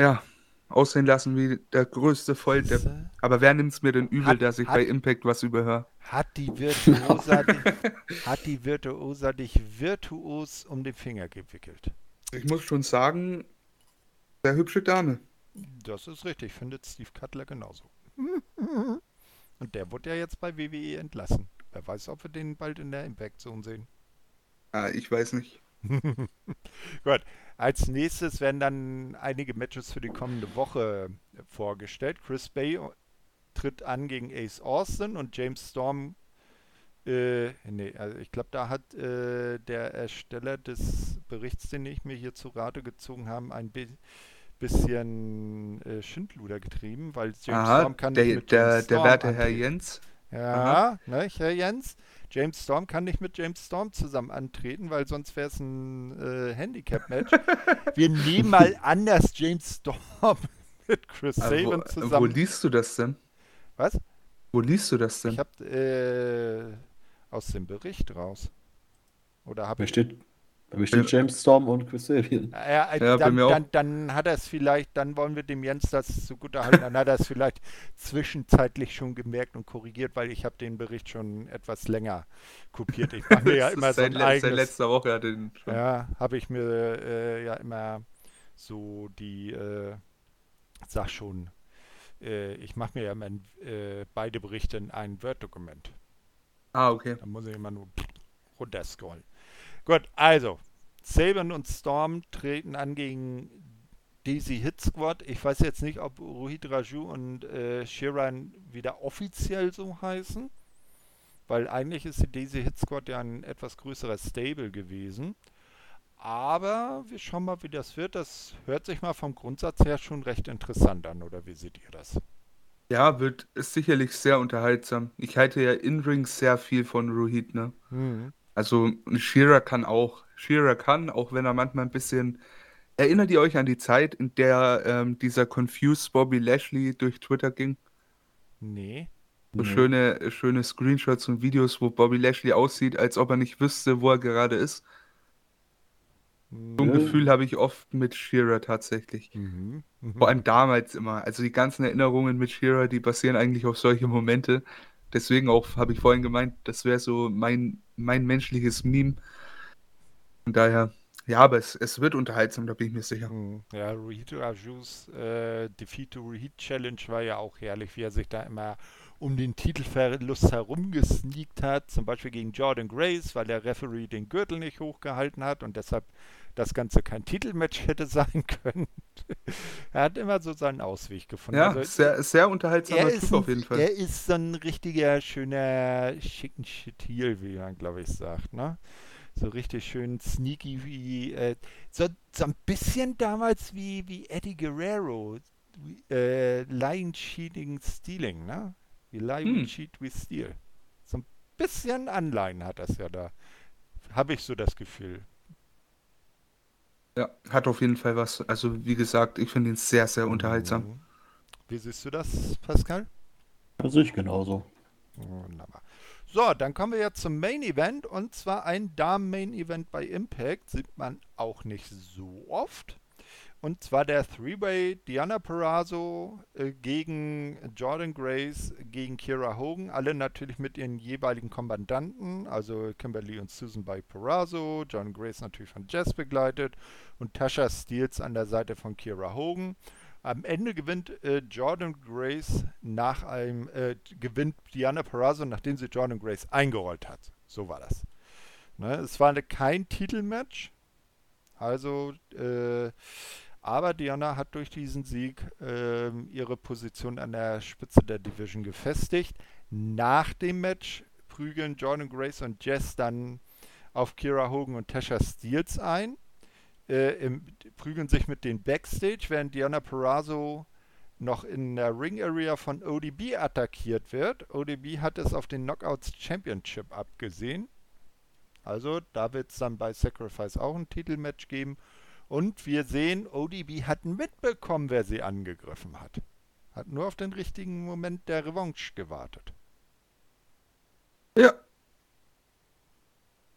B: ja, aussehen lassen wie der größte Volldepp. Aber wer nimmt es mir denn übel,
A: Hat-
B: dass ich
A: hat-
B: bei Impact was überhöre?
A: Hat die Virtuosa, dich, hat die Virtuosa dich virtuos um den Finger gewickelt?
B: Ich muss schon sagen, sehr hübsche Dame.
A: Das ist richtig, findet Steve Cutler genauso. Und der wurde ja jetzt bei WWE entlassen. Wer weiß, ob wir den bald in der Impact Zone sehen.
B: Ah, ich weiß nicht.
A: Gut, als nächstes werden dann einige Matches für die kommende Woche vorgestellt. Chris Bay tritt an gegen Ace Austin und James Storm. Äh, nee, also ich glaube, da hat äh, der Ersteller des Berichts, den ich mir hier zu Rate gezogen habe, ein bi bisschen äh, Schindluder getrieben, weil James
B: Aha,
A: Storm kann nicht
B: der,
A: mit
B: der,
A: James
B: der
A: Storm
B: werte Herr. Jens.
A: Ja, ne, Herr Jens. James Storm kann nicht mit James Storm zusammen antreten, weil sonst wäre es ein äh, Handicap-Match. Wir nehmen mal an, dass James Storm mit Chris Sabin
B: wo, wo
A: zusammen.
B: liest du das denn?
A: Was?
B: Wo liest du das denn?
A: Ich habe äh, aus dem Bericht raus. Oder habe ich.
C: steht, steht James Storm und Chris Sabian.
A: Ja, äh,
B: Ja, bei
A: dann, dann, dann hat er es vielleicht, dann wollen wir dem Jens das zugute halten, dann hat er es vielleicht zwischenzeitlich schon gemerkt und korrigiert, weil ich habe den Bericht schon etwas länger kopiert. Ich mache mir ja immer so ein
B: seit, le- seit
A: eigenes.
B: letzter Woche hat den schon.
A: Ja, habe ich mir äh, ja immer so die, äh, sag schon, äh, ich mache mir ja immer äh, beide Berichte in ein Word-Dokument.
B: Ah, okay.
A: Da muss ich immer nur runterscrollen. Gut, also, Saban und Storm treten an gegen Daisy Hit Squad. Ich weiß jetzt nicht, ob Rohit Raju und äh, Shiran wieder offiziell so heißen, weil eigentlich ist die Daisy Hit Squad ja ein etwas größerer Stable gewesen. Aber wir schauen mal, wie das wird. Das hört sich mal vom Grundsatz her schon recht interessant an, oder wie seht ihr das?
B: Ja, wird ist sicherlich sehr unterhaltsam. Ich halte ja in-Ring sehr viel von Rohit, ne? Also Shearer kann auch. Shearer kann, auch wenn er manchmal ein bisschen. Erinnert ihr euch an die Zeit, in der ähm, dieser Confused Bobby Lashley durch Twitter ging?
A: Nee.
B: So
C: Nee.
B: schöne, schöne Screenshots und Videos, wo Bobby Lashley aussieht, als ob er nicht wüsste, wo er gerade ist. So ein. Gefühl habe ich oft mit Shearer tatsächlich.
A: Mhm. Mhm.
B: Vor allem damals immer. Also die ganzen Erinnerungen mit Shearer, die basieren eigentlich auf solche Momente. Deswegen auch, habe ich vorhin gemeint, das wäre so mein, mein menschliches Meme. Von daher, ja, aber es, es wird unterhaltsam, da bin ich mir sicher.
A: Hm, Ja, Rohit Rajus äh, Defeat to Rohit Challenge war ja auch herrlich, wie er sich da immer um den Titelverlust herumgesneakt hat, zum Beispiel gegen Jordan Grace, weil der Referee den Gürtel nicht hochgehalten hat und deshalb das Ganze kein Titelmatch hätte sein können. er hat immer so seinen Ausweg gefunden.
B: Ja,
A: Also,
B: sehr, sehr
A: er
B: unterhaltsamer
A: ist,
B: Typ auf jeden
A: ein,
B: Fall.
A: er ist so ein richtiger, schöner schicken Schitil, wie man, glaube ich, sagt, ne? So richtig schön sneaky wie, äh, so, so ein bisschen damals wie, wie Eddie Guerrero, äh, Lying, Cheating, Stealing, ne? Wie Lie, we
B: Hm.
A: Cheat, we Steal. So ein bisschen Anleihen hat das ja da. Habe ich so das Gefühl.
B: Ja, hat auf jeden Fall was. Also, wie gesagt, ich finde ihn sehr, sehr unterhaltsam.
A: Mhm. Wie siehst du das, Pascal?
C: Das sehe ich genauso.
A: Wunderbar. So, dann kommen wir jetzt zum Main Event und zwar ein Damen-Main Event bei Impact. Sieht man auch nicht so oft. Und zwar der Three-Way Diana Perazzo äh, gegen Jordan Grace gegen Kira Hogan. Alle natürlich mit ihren jeweiligen Kommandanten. Also Kimberly und Susan bei Perazzo. Jordan Grace natürlich von Jess begleitet. Und Tasha Steels an der Seite von Kira Hogan. Am Ende gewinnt äh, Jordan Grace nach einem, äh, gewinnt Diana Perazzo, nachdem sie Jordan Grace eingerollt hat. So war das. Ne? Es war eine, kein Titelmatch. Also, äh, aber Diana hat durch diesen Sieg ähm, ihre Position an der Spitze der Division gefestigt. Nach dem Match prügeln Jordan Grace und Jess dann auf Kira Hogan und Tasha Steels ein äh, im, prügeln sich mit den Backstage, während Diana Perazzo noch in der Ring Area von ODB attackiert wird. ODB hat es auf den Knockouts Championship abgesehen. Also da wird es dann bei Sacrifice auch ein Titelmatch geben. Und wir sehen, ODB hat mitbekommen, wer sie angegriffen hat. Hat nur auf den richtigen Moment der Revanche gewartet.
B: Ja.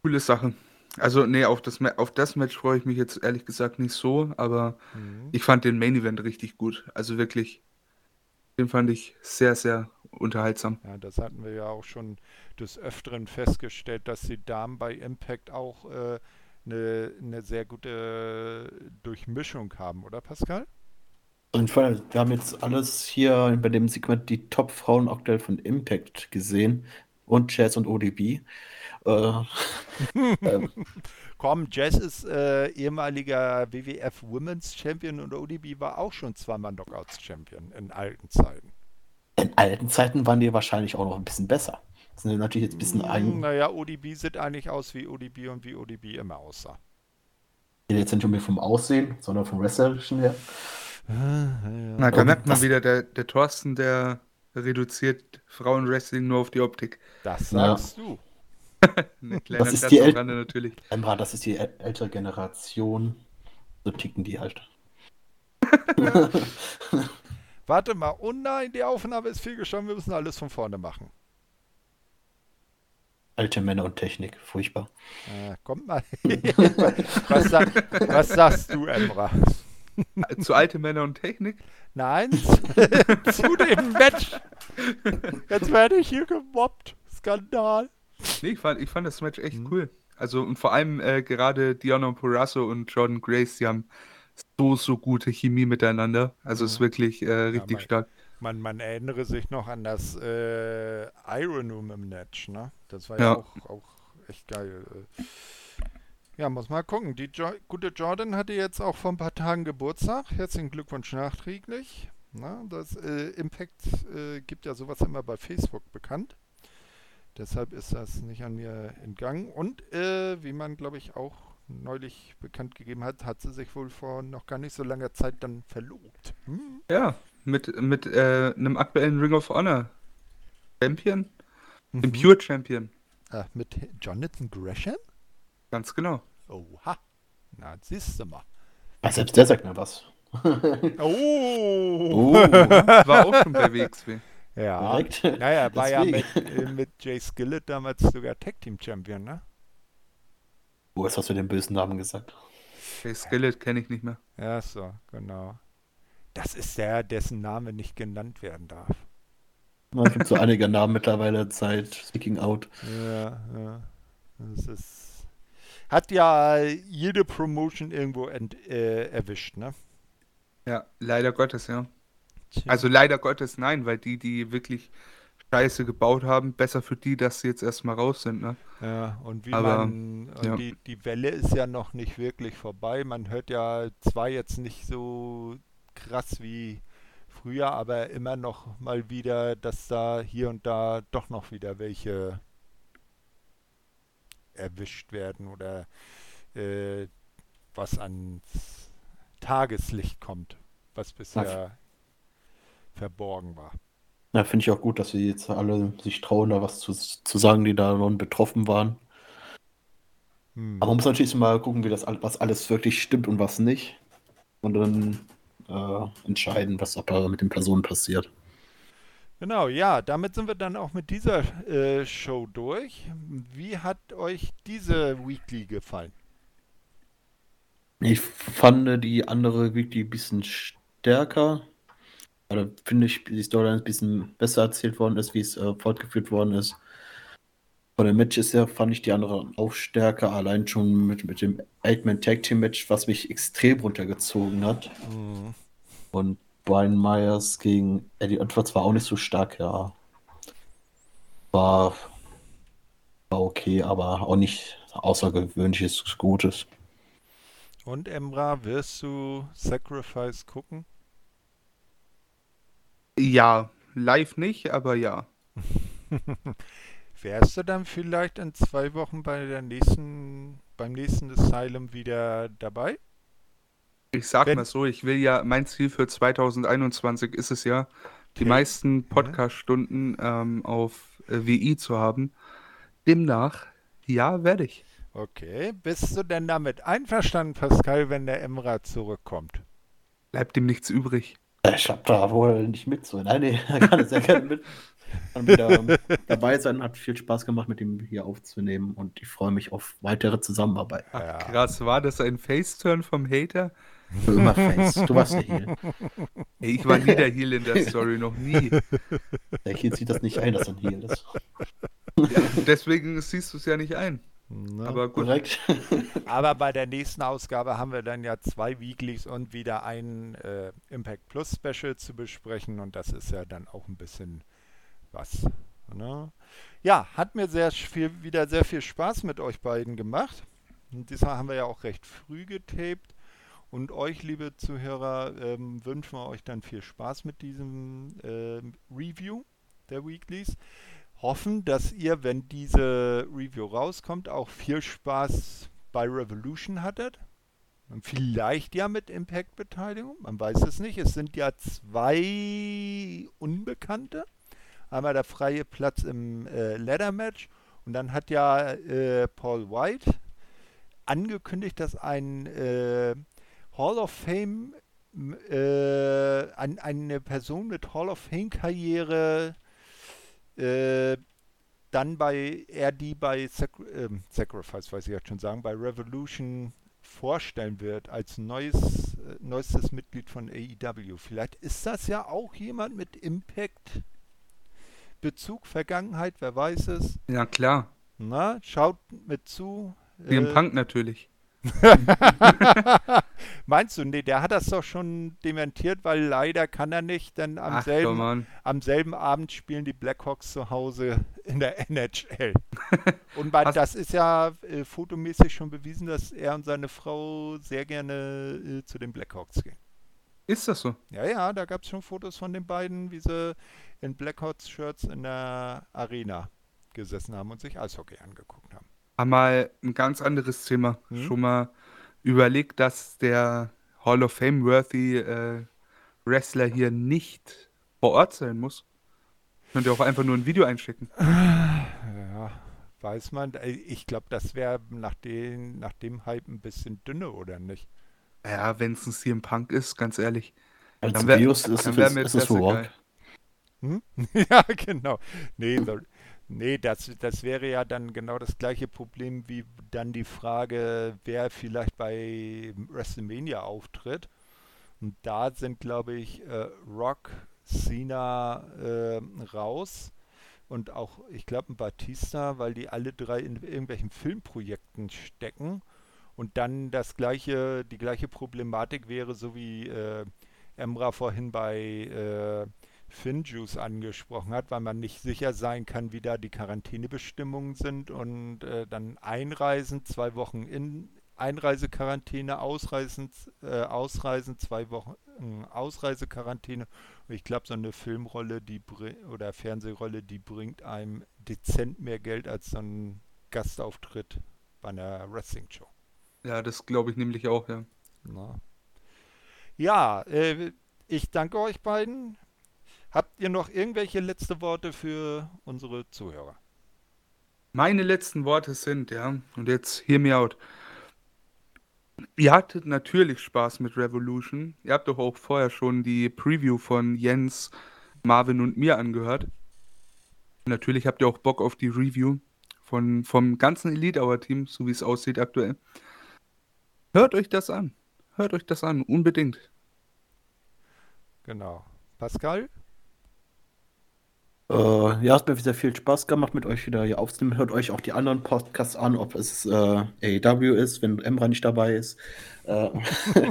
B: Coole Sache. Also, nee, auf das, auf das Match freue ich mich jetzt ehrlich gesagt nicht so, aber mhm. ich fand den Main Event richtig gut. Also wirklich, den fand ich sehr, sehr unterhaltsam.
A: Ja, das hatten wir ja auch schon des Öfteren festgestellt, dass die Damen bei Impact auch äh, eine, eine sehr gute Durchmischung haben, oder Pascal?
C: Auf jeden Fall, wir haben jetzt alles hier bei dem Segment die Top-Frauen aktuell von Impact gesehen und Jazz und ODB. Äh,
A: ähm. Komm, Jazz ist äh, ehemaliger WWF Women's Champion und ODB war auch schon zweimal Knockouts Champion in alten Zeiten.
C: In alten Zeiten waren die wahrscheinlich auch noch ein bisschen besser. Das sind natürlich jetzt ein bisschen
A: ein. Naja, ODB sieht eigentlich aus wie ODB und wie ODB immer aussah.
C: Jetzt nicht unbedingt vom Aussehen, sondern vom Wrestlerischen her.
B: Ja, ja. Na, da merkt man wieder, der, der Thorsten, der reduziert Frauenwrestling nur auf die Optik.
A: Das sagst ja. du.
C: das ist die Rande natürlich. Emra, das ist die ältere Generation. So ticken die halt.
A: Warte mal, oh nein, die Aufnahme ist viel geschoben, wir müssen alles von vorne machen.
C: Alte Männer und Technik, furchtbar.
A: Äh, kommt mal. was, sag, was, sagst du, Emra?
B: Zu alte Männer und Technik?
A: Nein, zu dem Match. Jetzt werde ich hier gemobbt. Skandal.
B: Nee, ich fand, ich fand das Match echt mhm. cool. Also und vor allem äh, gerade Diana Purasso und Jordan Grace, die haben so, so gute Chemie miteinander. Also mhm. ist wirklich äh, richtig ja, stark.
A: Man, man erinnere sich noch an das äh, Iron Room im Match, ne? Das war ja, ja auch, auch echt geil. Äh. Ja, muss mal gucken. Die jo gute Jordan hatte jetzt auch vor ein paar Tagen Geburtstag. Herzlichen Glückwunsch nachträglich. Na, das äh, Impact äh, gibt ja sowas immer bei Facebook bekannt. Deshalb ist das nicht an mir entgangen. Und äh, wie man, glaube ich, auch neulich bekannt gegeben hat, hat sie sich wohl vor noch gar nicht so langer Zeit dann verlobt.
B: Hm? Ja, mit, mit äh, einem aktuellen Ring of Honor Champion, mhm. dem Pure Champion.
A: Ah, mit Jonathan Gresham?
B: Ganz genau.
A: Oha, na, siehst du mal.
C: Ach, selbst der sagt mir was.
A: oh.
B: oh. War auch schon bei WXW.
A: Ja, Direkt. naja, war ja mit, äh, mit Jay Skillett damals sogar Tag Team Champion, ne?
C: Oh, jetzt hast du den bösen Namen gesagt.
B: Jay Skillett kenne ich nicht mehr.
A: Ja, so, genau. Das ist der, dessen Name nicht genannt werden darf.
C: Es gibt so einige Namen mittlerweile seit Speaking Out.
A: Ja, ja. Das ist. Hat ja jede Promotion irgendwo ent, äh, erwischt, ne?
B: Ja, leider Gottes, ja. Also leider Gottes nein, weil die, die wirklich Scheiße gebaut haben, besser für die, dass sie jetzt erstmal raus sind, ne?
A: Ja, und wie Aber, man, und ja. Die, die Welle ist ja noch nicht wirklich vorbei. Man hört ja zwar jetzt nicht so krass wie früher, aber immer noch mal wieder, dass da hier und da doch noch wieder welche erwischt werden oder äh, was ans Tageslicht kommt, was bisher verborgen war.
C: Ja, finde ich auch gut, dass sie jetzt alle sich trauen, da was zu, zu sagen, die da nun betroffen waren. Hm. Aber man muss natürlich mal gucken, wie das was alles wirklich stimmt und was nicht. Und dann äh, entscheiden, was mit den Personen passiert.
A: Genau, ja, damit sind wir dann auch mit dieser äh, Show durch. Wie hat euch diese Weekly gefallen?
C: Ich fand die andere Weekly ein bisschen stärker. Oder finde ich, die Storyline ein bisschen besser erzählt worden ist, wie es äh, fortgeführt worden ist. Von den Matches her fand ich die andere auch stärker, allein schon mit, mit dem Eight-Man Tag Team Match, was mich extrem runtergezogen hat. Mhm. Und Brian Myers gegen Eddie Edwards war auch nicht so stark, ja. War, war okay, aber auch nicht außergewöhnliches Gutes.
A: Und Emra, wirst du Sacrifice gucken?
B: Ja, live nicht, aber ja.
A: Wärst du dann vielleicht in zwei Wochen bei der nächsten, beim nächsten Asylum wieder dabei?
B: Ich sag Wenn, mal so, ich will ja, mein Ziel für 2021 ist es ja, die okay. meisten Podcast-Stunden ähm, auf äh, WI zu haben. Demnach, ja, werde ich.
A: Okay, bist du denn damit einverstanden, Pascal, wenn der Emra zurückkommt?
B: Bleibt ihm nichts übrig.
C: Ich hab da wohl nicht mit so. Nein, nee, er kann es ja gerne mit. Wieder dabei sein, hat viel Spaß gemacht, mit ihm hier aufzunehmen und ich freue mich auf weitere Zusammenarbeit.
B: Ach,
A: Ja.
B: krass, war das ein Faceturn vom Hater?
C: Für immer Face. Du warst der Heal.
B: Ey, ich war nie der Heal in der Story, noch nie.
C: Der Heal sieht das nicht ein, dass er ein Heal ist.
B: Ja, deswegen siehst du es ja nicht ein.
A: Ne?
B: Aber gut.
C: Korrekt.
A: Aber bei der nächsten Ausgabe haben wir dann ja zwei Weeklies und wieder ein äh, Impact Plus Special zu besprechen und das ist ja dann auch ein bisschen was. Ne? Ja, hat mir sehr viel, wieder sehr viel Spaß mit euch beiden gemacht. Und diesmal haben wir ja auch recht früh getaped. Und euch, liebe Zuhörer, ähm, wünschen wir euch dann viel Spaß mit diesem ähm, Review der Weeklies. Hoffen, dass ihr, wenn diese Review rauskommt, auch viel Spaß bei Revolution hattet. Vielleicht ja mit Impact-Beteiligung, man weiß es nicht. Es sind ja zwei Unbekannte. Einmal der freie Platz im äh, Ladder-Match und dann hat ja äh, Paul White angekündigt, dass ein äh, Hall of Fame, äh, ein, eine Person mit Hall of Fame-Karriere äh, dann bei er die bei Sacri ähm, Sacrifice, weiß ich jetzt schon sagen, bei Revolution vorstellen wird als neues, äh, neuestes Mitglied von AEW. Vielleicht ist das ja auch jemand mit Impact Bezug, Vergangenheit, wer weiß es.
B: Ja, klar.
A: Na, schaut mit zu.
B: CM
A: Äh,
B: Punk natürlich.
A: Meinst du, nee, der hat das doch schon dementiert, weil leider kann er nicht, denn am,
B: Ach,
A: selben, am selben Abend spielen die Blackhawks zu Hause in der NHL. Und bei, das ist ja äh, fotomäßig schon bewiesen, dass er und seine Frau sehr gerne äh, zu den Blackhawks gehen.
B: Ist das so?
A: Ja, ja, da gab es schon Fotos von den beiden, wie sie in Blackhawks-Shirts in der Arena gesessen haben und sich Eishockey angeguckt haben.
B: Einmal ein ganz anderes Thema.
A: Hm?
B: Schon mal überlegt, dass der Hall of Fame-worthy äh, Wrestler hier nicht vor Ort sein muss. Könnt ihr auch einfach nur ein Video einschicken.
A: Ja, weiß man. Äh, Ich glaube, das wäre nach, den, nach dem Hype ein bisschen dünne, oder nicht?
B: Ja, wenn es ein CM Punk ist, ganz ehrlich.
C: Als
B: Dann wär-
C: Bios ist,
B: dann
C: es-
B: wär mir
C: ist es Rock.
A: Hm? ja, genau. Nee, nee das, das wäre ja dann genau das gleiche Problem wie dann die Frage, wer vielleicht bei WrestleMania auftritt. Und da sind, glaube ich, äh, Rock, Cena äh, raus. Und auch, ich glaube, ein Batista, weil die alle drei in irgendwelchen Filmprojekten stecken. Und dann das gleiche, die gleiche Problematik wäre, so wie äh, Emra vorhin bei äh, Finjuice angesprochen hat, weil man nicht sicher sein kann, wie da die Quarantänebestimmungen sind und äh, dann einreisen, zwei Wochen in Einreisequarantäne, ausreisen, äh, ausreisen, zwei Wochen äh, Ausreisequarantäne. Ich glaube, so eine Filmrolle, die oder Fernsehrolle, die bringt einem dezent mehr Geld als so ein Gastauftritt bei einer Wrestling-Show.
B: Ja, das glaube ich nämlich auch, ja.
A: Na. Ja, äh, ich danke euch beiden. Habt ihr noch irgendwelche letzte Worte für unsere Zuhörer?
B: Meine letzten Worte sind, ja, und jetzt hear me out. Ihr hattet natürlich Spaß mit Revolution. Ihr habt doch auch vorher schon die Preview von Jens, Marvin und mir angehört. Natürlich habt ihr auch Bock auf die Review von, vom ganzen Elite Hour Team, so wie es aussieht aktuell. Hört euch das an. Hört euch das an, unbedingt.
A: Genau. Pascal?
C: Äh, ja, es hat mir wieder viel Spaß gemacht, mit euch wieder hier aufzunehmen. Hört euch auch die anderen Podcasts an, ob es äh, AEW ist, wenn Emra nicht dabei ist. Äh,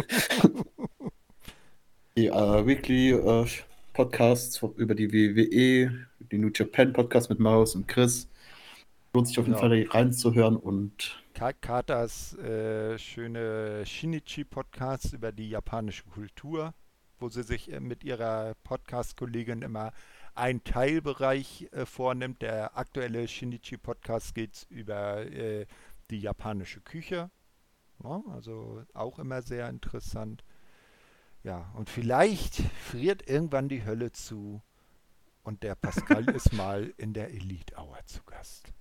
C: die äh, Weekly äh, Podcasts über die WWE, die New Japan Podcast mit Maus und Chris. Lohnt sich auf jeden
A: Genau.
C: Fall reinzuhören und
A: Katas äh, schöne Shinichi-Podcast über die japanische Kultur, wo sie sich äh, mit ihrer Podcast-Kollegin immer einen Teilbereich äh, vornimmt. Der aktuelle Shinichi-Podcast geht über äh, die japanische Küche. Ja, also auch immer sehr interessant. Ja, und vielleicht friert irgendwann die Hölle zu und der Pascal ist mal in der Elite Hour zu Gast.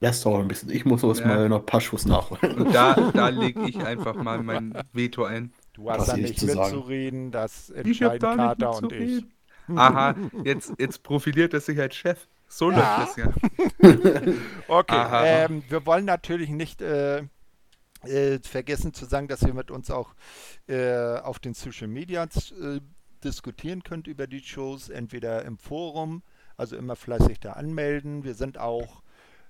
C: Das dauert ein bisschen. Ich muss uns
B: Ja.
C: mal noch ein paar Schuss nachholen.
B: Und da, da lege ich einfach mal mein Veto ein.
A: Du hast
C: Was
A: da
C: ich
A: nicht mitzureden, das entscheiden
B: da nicht
A: Kater und ich.
B: Aha, jetzt, jetzt profiliert er sich als Chef. So
A: Ja.
B: läuft das ja.
A: Okay,
B: Aha.
A: ähm, wir wollen natürlich nicht äh, äh, vergessen zu sagen, dass ihr mit uns auch äh, auf den Social Medias äh, diskutieren könnt über die Shows, entweder im Forum, also immer fleißig da anmelden. Wir sind auch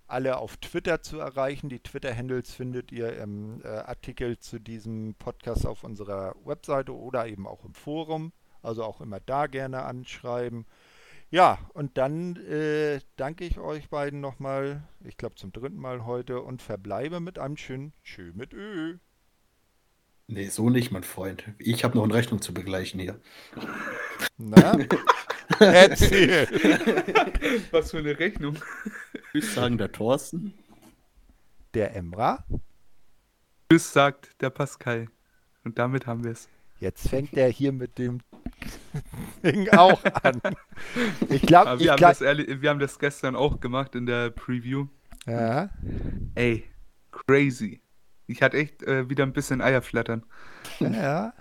A: alle auf Twitter zu erreichen. Die Twitter-Handles findet ihr im äh, Artikel zu diesem Podcast auf unserer Webseite oder eben auch im Forum. Also auch immer da gerne anschreiben. Ja, und dann äh, danke ich euch beiden nochmal, ich glaube zum dritten Mal heute und verbleibe mit einem schönen Tschö mit Ö.
C: Nee, so nicht, mein Freund. Ich habe noch eine Rechnung zu begleichen hier.
A: Na? Erzähl.
B: Was für eine Rechnung.
C: Tschüss sagen der Thorsten.
A: Der Emra.
B: Tschüss, sagt der Pascal. Und damit haben wir es.
A: Jetzt fängt er hier mit dem Ding auch an. Ich glaube,
B: wir, haben
A: glaub,
B: wir haben das gestern auch gemacht in der Preview.
A: ja,
B: Ey, crazy. Ich hatte echt äh, wieder ein bisschen Eierflattern.
A: ja.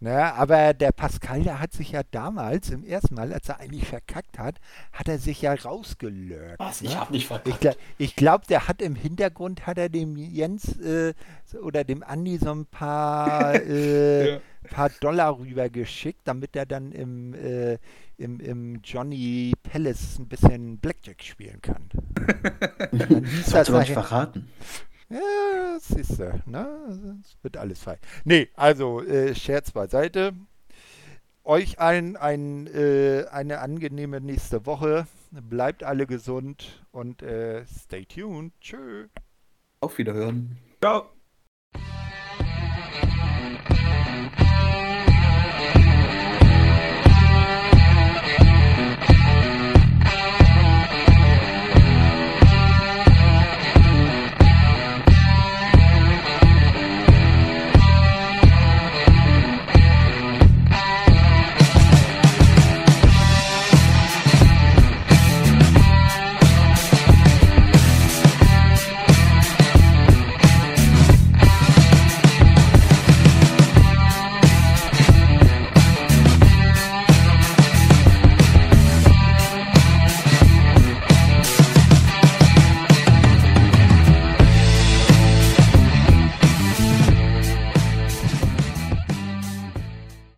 A: Na, aber der Pascal, der hat sich ja damals, im ersten Mal, als er eigentlich verkackt hat, hat er sich ja rausgelurkt.
C: Was?
A: ne?
C: Ich habe nicht
A: Ich,
C: verkackt.
A: gla- ich glaube, der hat im Hintergrund, hat er dem Jens äh, oder dem Andi so ein paar, äh,
B: Ja.
A: paar Dollar rübergeschickt, damit er dann im, äh, im, im Johnny Palace ein bisschen Blackjack spielen kann.
C: Das hast du nicht verraten.
A: Ja, siehst du, ne? Es wird alles fein. Nee, also äh, Scherz beiseite. Euch allen ein, äh, eine angenehme nächste Woche. Bleibt alle gesund und äh, stay tuned. Tschö.
C: Auf Wiederhören.
B: Ciao.